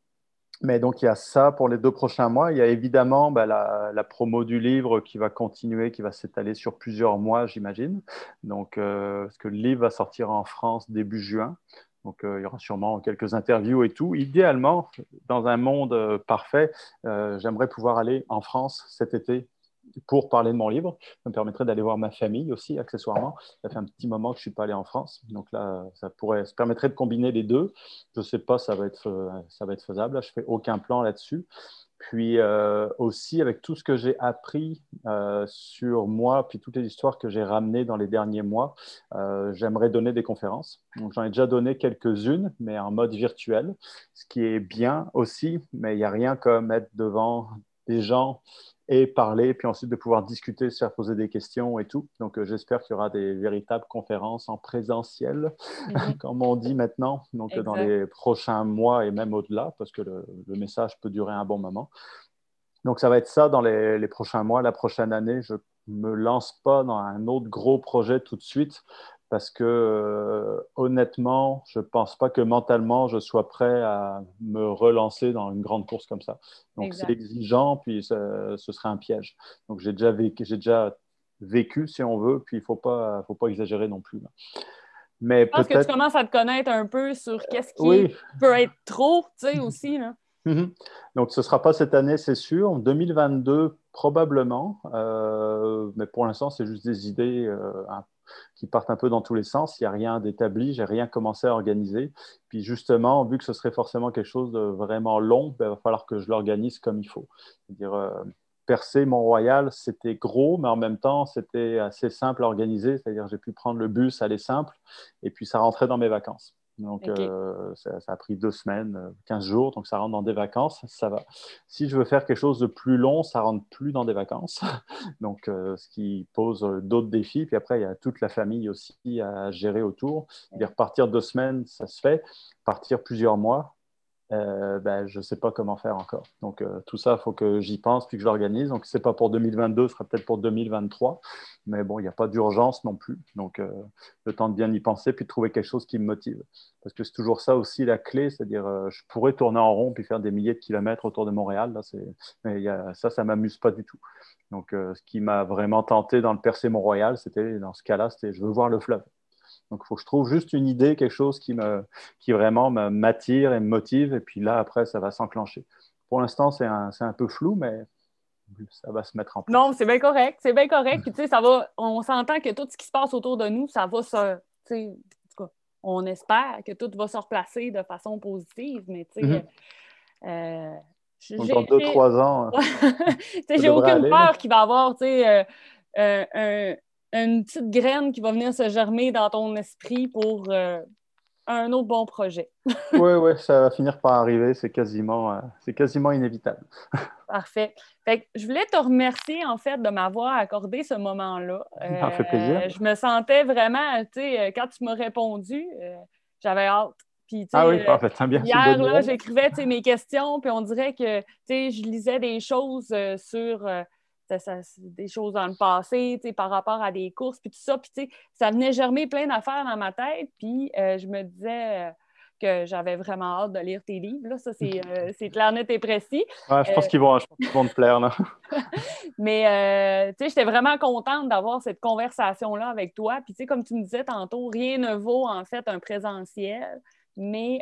Mais donc, il y a ça pour les deux prochains mois. Il y a évidemment bah, la, promo du livre qui va continuer, qui va s'étaler sur plusieurs mois, j'imagine. Donc, euh, parce que le livre va sortir en France début juin. Donc, euh, il y aura sûrement quelques interviews et tout. Idéalement, dans un monde euh, parfait, j'aimerais pouvoir aller en France cet été pour parler de mon livre. Ça me permettrait d'aller voir ma famille aussi, accessoirement. Ça fait un petit moment que je ne suis pas allé en France. Donc là, ça, pourrait, ça permettrait de combiner les deux. Je ne sais pas, ça va être, ça va être faisable. je ne fais aucun plan là-dessus. Puis euh, aussi, avec tout ce que j'ai appris euh, sur moi, puis toutes les histoires que j'ai ramenées dans les derniers mois, euh, j'aimerais donner des conférences. J'en ai déjà donné quelques-unes, mais en mode virtuel, ce qui est bien aussi, mais il n'y a rien comme être devant des gens et parler, puis ensuite de pouvoir discuter, se faire poser des questions et tout. Donc, euh, j'espère qu'il y aura des véritables conférences en présentiel, mhm. comme on dit maintenant, donc dans les prochains mois et même au-delà, parce que le, message peut durer un bon moment. Donc, ça va être ça dans les, les prochains mois, la prochaine année. Je me lance pas dans un autre gros projet tout de suite parce que euh, honnêtement, je ne pense pas que mentalement je sois prêt à me relancer dans une grande course comme ça. Donc c'est exigeant, puis ce serait un piège. Donc j'ai déjà vécu, déjà vécu si on veut, puis il faut pas, faut pas exagérer non plus. Mais je pense que tu commences à te connaître un peu sur qu'est-ce qui peut être trop, tu sais, aussi. Là. Mhm. Donc, ce ne sera pas cette année, c'est sûr. 2022, probablement. Euh, mais pour l'instant, c'est juste des idées euh, qui partent un peu dans tous les sens. Il n'y a rien d'établi, j'ai rien commencé à organiser. Puis justement, vu que ce serait forcément quelque chose de vraiment long, ben, il va falloir que je l'organise comme il faut. C'est-à-dire, euh, percer Mont-Royal, c'était gros, mais en même temps, c'était assez simple à organiser. C'est-à-dire, j'ai pu prendre le bus, aller simple, et puis ça rentrait dans mes vacances. Donc, euh, ça, a pris deux semaines, 15 euh, jours, donc ça rentre dans des vacances, ça va. Si je veux faire quelque chose de plus long, ça rentre plus dans des vacances, donc euh, ce qui pose d'autres défis. Puis après, il y a toute la famille aussi à gérer autour. Dire partir deux semaines, ça se fait. Partir plusieurs mois, euh, ben, je ne sais pas comment faire encore. Donc, euh, tout ça, il faut que j'y pense puis que je l'organise. Donc, ce n'est pas pour 2022, ce sera peut-être pour 2023. Mais bon, il n'y a pas d'urgence non plus. Donc, euh, le temps de bien y penser puis de trouver quelque chose qui me motive. Parce que c'est toujours ça aussi la clé, c'est-à-dire, je pourrais tourner en rond puis faire des milliers de kilomètres autour de Montréal. Là, mais ça, ça ne m'amuse pas du tout. Donc, ce qui m'a vraiment tenté dans le Percé Mont-Royal, c'était, dans ce cas-là, c'était je veux voir le fleuve. Donc, il faut que je trouve juste une idée, quelque chose qui, me, qui vraiment m'attire et me motive. Et puis là, après, ça va s'enclencher. Pour l'instant, c'est un, un, peu flou, mais ça va se mettre en place. Non, c'est bien correct. C'est bien correct. Puis, tu sais, ça va, on s'entend que tout ce qui se passe autour de nous, ça va se. Tu sais, on espère que tout va se replacer de façon positive, mais tu sais. Euh, dans deux, trois ans. j'ai aucune peur qu'il va y avoir tu sais, euh, un, une petite graine qui va venir se germer dans ton esprit pour euh, un autre bon projet. oui, oui, ça va finir par arriver. C'est quasiment, euh, c'est quasiment inévitable. Parfait. Fait je voulais te remercier, en fait, de m'avoir accordé ce moment-là. ça fait plaisir. Euh, je me sentais vraiment, tu sais, quand tu m'as répondu, j'avais hâte. Puis, ah oui, parfait. Bien, hier, là, j'écrivais mes questions, puis on dirait que je lisais des choses sur des choses dans le passé, par rapport à des courses, puis tout ça. Puis, ça venait germer plein d'affaires dans ma tête. Puis, euh, je me disais euh, que j'avais vraiment hâte de lire tes livres. Là. Ça, c'est, euh, clair, net et précis. je pense qu'ils vont, vont, te plaire. Là. Mais, tu sais, j'étais vraiment contente d'avoir cette conversation-là avec toi. Puis, tu sais, comme tu me disais tantôt, rien ne vaut, en fait, un présentiel. Mais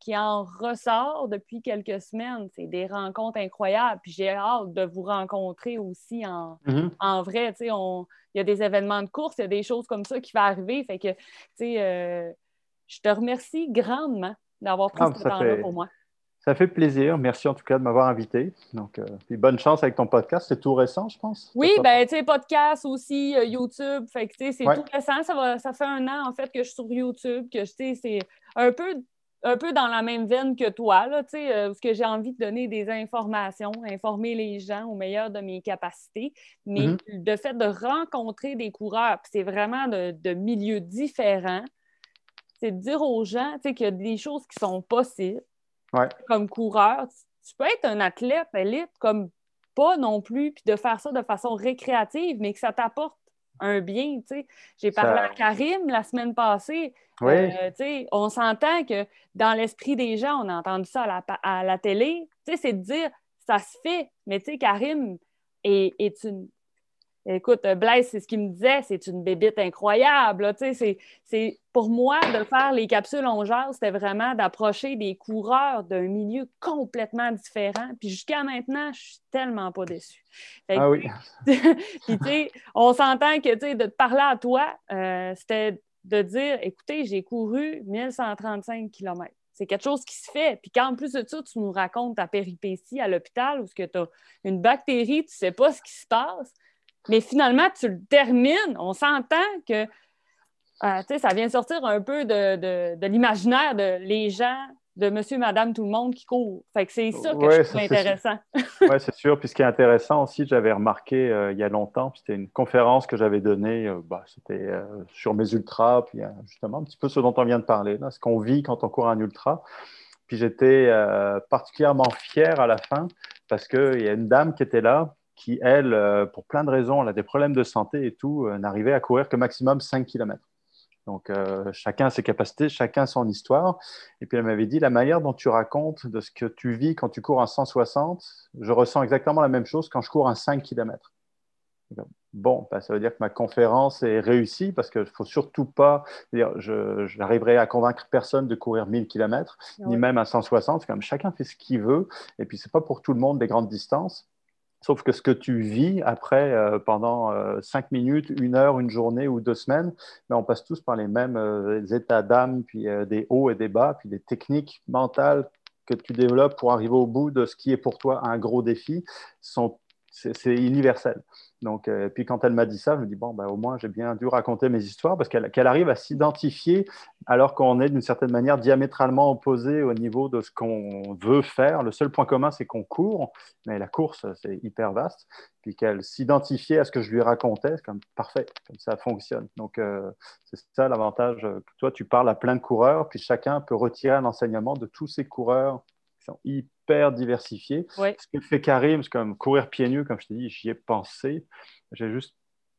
qui en ressort depuis quelques semaines. C'est des rencontres incroyables. Puis j'ai hâte de vous rencontrer aussi en, mm-hmm. en vrai. Il y a des événements de course, il y a des choses comme ça qui vont arriver. Fait que, euh, je te remercie grandement d'avoir pris ah, ce temps-là pour moi. Ça fait plaisir. Merci en tout cas de m'avoir invité. Donc, euh, bonne chance avec ton podcast. C'est tout récent, je pense. Oui, ben, tu sais, podcast aussi, euh, YouTube. Fait que, c'est tout récent. Ça, ça fait un an, en fait, que je suis sur YouTube, que, tu sais, c'est un peu un peu dans la même veine que toi, là, euh, parce que j'ai envie de donner des informations, informer les gens au meilleur de mes capacités, mais le mm-hmm. fait de rencontrer des coureurs, c'est vraiment de, milieux différents, c'est de dire aux gens qu'il y a des choses qui sont possibles. Comme coureur, tu, peux être un athlète élite comme pas non plus, puis de faire ça de façon récréative, mais que ça t'apporte un bien. J'ai parlé à Karim la semaine passée. Euh, on s'entend que dans l'esprit des gens, on a entendu ça à la, télé, c'est de dire ça se fait, mais Karim est, est, une, Écoute, Blaise, c'est ce qu'il me disait, c'est une bébite incroyable. C'est, pour moi, de faire les capsules en c'était vraiment d'approcher des coureurs d'un milieu complètement différent. Puis jusqu'à maintenant, je suis tellement pas déçue. ah oui. Puis, tu sais, on s'entend que, tu sais, de te parler à toi, euh, c'était de dire, écoutez, j'ai couru 1135 km. C'est quelque chose qui se fait. Puis quand en plus de ça, tu nous racontes ta péripétie à l'hôpital où tu as une bactérie, tu ne sais pas ce qui se passe, mais finalement, tu le termines. On s'entend que euh, ça vient sortir un peu de, l'imaginaire de les gens, de monsieur, madame, tout le monde qui court. Fait que c'est ça que je trouve intéressant. oui, c'est sûr. Puis ce qui est intéressant aussi, j'avais remarqué euh, il y a longtemps, c'était une conférence que j'avais donnée, euh, bah, c'était sur mes ultras, puis justement un petit peu ce dont on vient de parler, là, ce qu'on vit quand on court un ultra. Puis j'étais particulièrement fier à la fin parce qu'il y a une dame qui était là, qui, elle, euh, pour plein de raisons, elle a des problèmes de santé et tout, euh, n'arrivait à courir que maximum 5 km. Donc, euh, chacun a ses capacités, chacun son histoire. Et puis, elle m'avait dit, la manière dont tu racontes de ce que tu vis quand tu cours un 160, je ressens exactement la même chose quand je cours un 5 km. Bon, ben, ça veut dire que ma conférence est réussie parce qu'il ne faut surtout pas. Dire, je n'arriverai à convaincre personne de courir 1000 km, ni même à 160. Comme chacun fait ce qu'il veut. Et puis, ce n'est pas pour tout le monde des grandes distances. Sauf que ce que tu vis après, euh, pendant euh, cinq minutes, une heure, une journée ou deux semaines, ben, on passe tous par les mêmes euh, états d'âme, puis des hauts et des bas, puis des techniques mentales que tu développes pour arriver au bout de ce qui est pour toi un gros défi sont c'est universel. Donc, euh, puis quand elle m'a dit ça, je me dis, bon, bah, au moins, j'ai bien dû raconter mes histoires parce qu'elle arrive à s'identifier alors qu'on est d'une certaine manière diamétralement opposé au niveau de ce qu'on veut faire. Le seul point commun, c'est qu'on court, mais la course, c'est hyper vaste. Puis qu'elle s'identifiait à ce que je lui racontais, c'est comme parfait, comme ça fonctionne. Donc, euh, c'est ça l'avantage. Toi, tu parles à plein de coureurs, puis chacun peut retirer un enseignement de tous ces coureurs qui sont hyper diversifiés. Ce que fait Karim, c'est comme courir pieds nus, comme je t'ai dit, j'y ai pensé. J'ai juste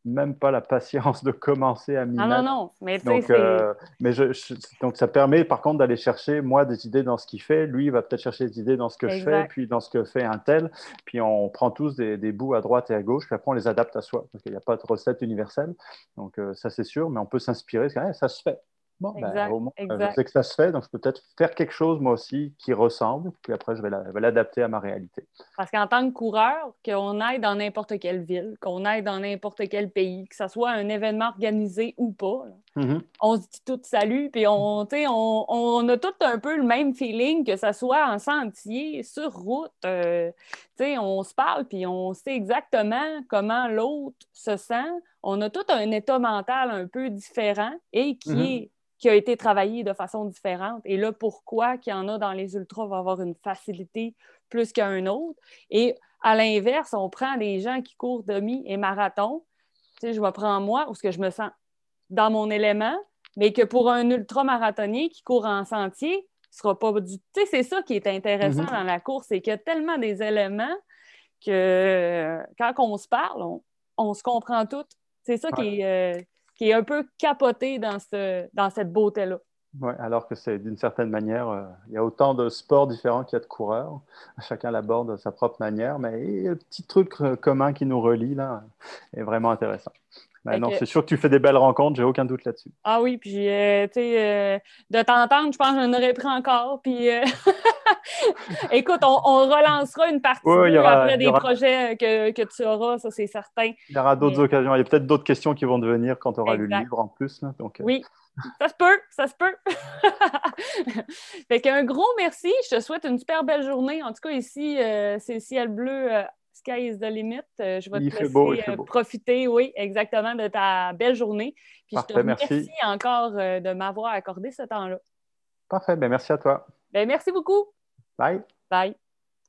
même pas la patience de commencer à m'y Ah non, non, mais donc, euh, mais je, donc ça permet par contre d'aller chercher, moi, des idées dans ce qu'il fait. Lui, il va peut-être chercher des idées dans ce que je fais, puis dans ce que fait un tel. Puis on prend tous des, des, bouts à droite et à gauche, puis après on les adapte à soi. Parce qu'il n'y a pas de recette universelle. Donc euh, ça, c'est sûr, mais on peut s'inspirer. ça se fait. Bon, ben, au moins, je sais que ça se fait, donc je peux peut-être faire quelque chose moi aussi qui ressemble, puis après je vais l'adapter à ma réalité. Parce qu'en tant que coureur, qu'on aille dans n'importe quelle ville, qu'on aille dans n'importe quel pays, que ce soit un événement organisé ou pas, mm-hmm. on se dit tout salut, puis on, on, on, a tout un peu le même feeling, que ce soit en sentier, sur route. Euh, on se parle, puis on sait exactement comment l'autre se sent. On a tout un état mental un peu différent et qui mm-hmm. est qui a été travaillé de façon différente. Et là, pourquoi qu'il y en a dans les ultras va avoir une facilité plus qu'un autre? Et à l'inverse, on prend des gens qui courent demi et marathon. Tu sais, je vais prendre moi, où ce que je me sens dans mon élément, mais que pour un ultra-marathonnier qui court en sentier, ce sera pas du... Tu sais, c'est ça qui est intéressant mm-hmm. dans la course, c'est qu'il y a tellement des éléments que quand on se parle, on, se comprend tout. C'est ça qui est... Euh, qui est un peu capoté dans, ce, dans cette beauté-là. Oui, alors que c'est d'une certaine manière, euh, il y a autant de sports différents qu'il y a de coureurs. Chacun l'aborde de sa propre manière, mais le petit truc euh, commun qui nous relie là est vraiment intéressant. Ben non, c'est sûr que tu fais des belles rencontres, j'ai aucun doute là-dessus. Ah oui, puis euh, tu sais, de t'entendre, je pense que j'en aurais pris encore. Puis écoute, on, relancera une partie après des projets que, que, tu auras, ça c'est certain. Il y aura d'autres occasions. Il y a peut-être d'autres questions qui vont devenir quand tu auras lu le livre en plus. donc, euh. Oui, ça se peut, ça se peut. fait qu'un gros merci. Je te souhaite une super belle journée. En tout cas, ici, euh, c'est ciel bleu. Euh, sky is the limit. je vais te laisser profiter, oui, exactement, de ta belle journée. Puis je te remercie encore de m'avoir accordé ce temps-là. Parfait, ben, merci à toi. Ben, merci beaucoup. Bye. Bye.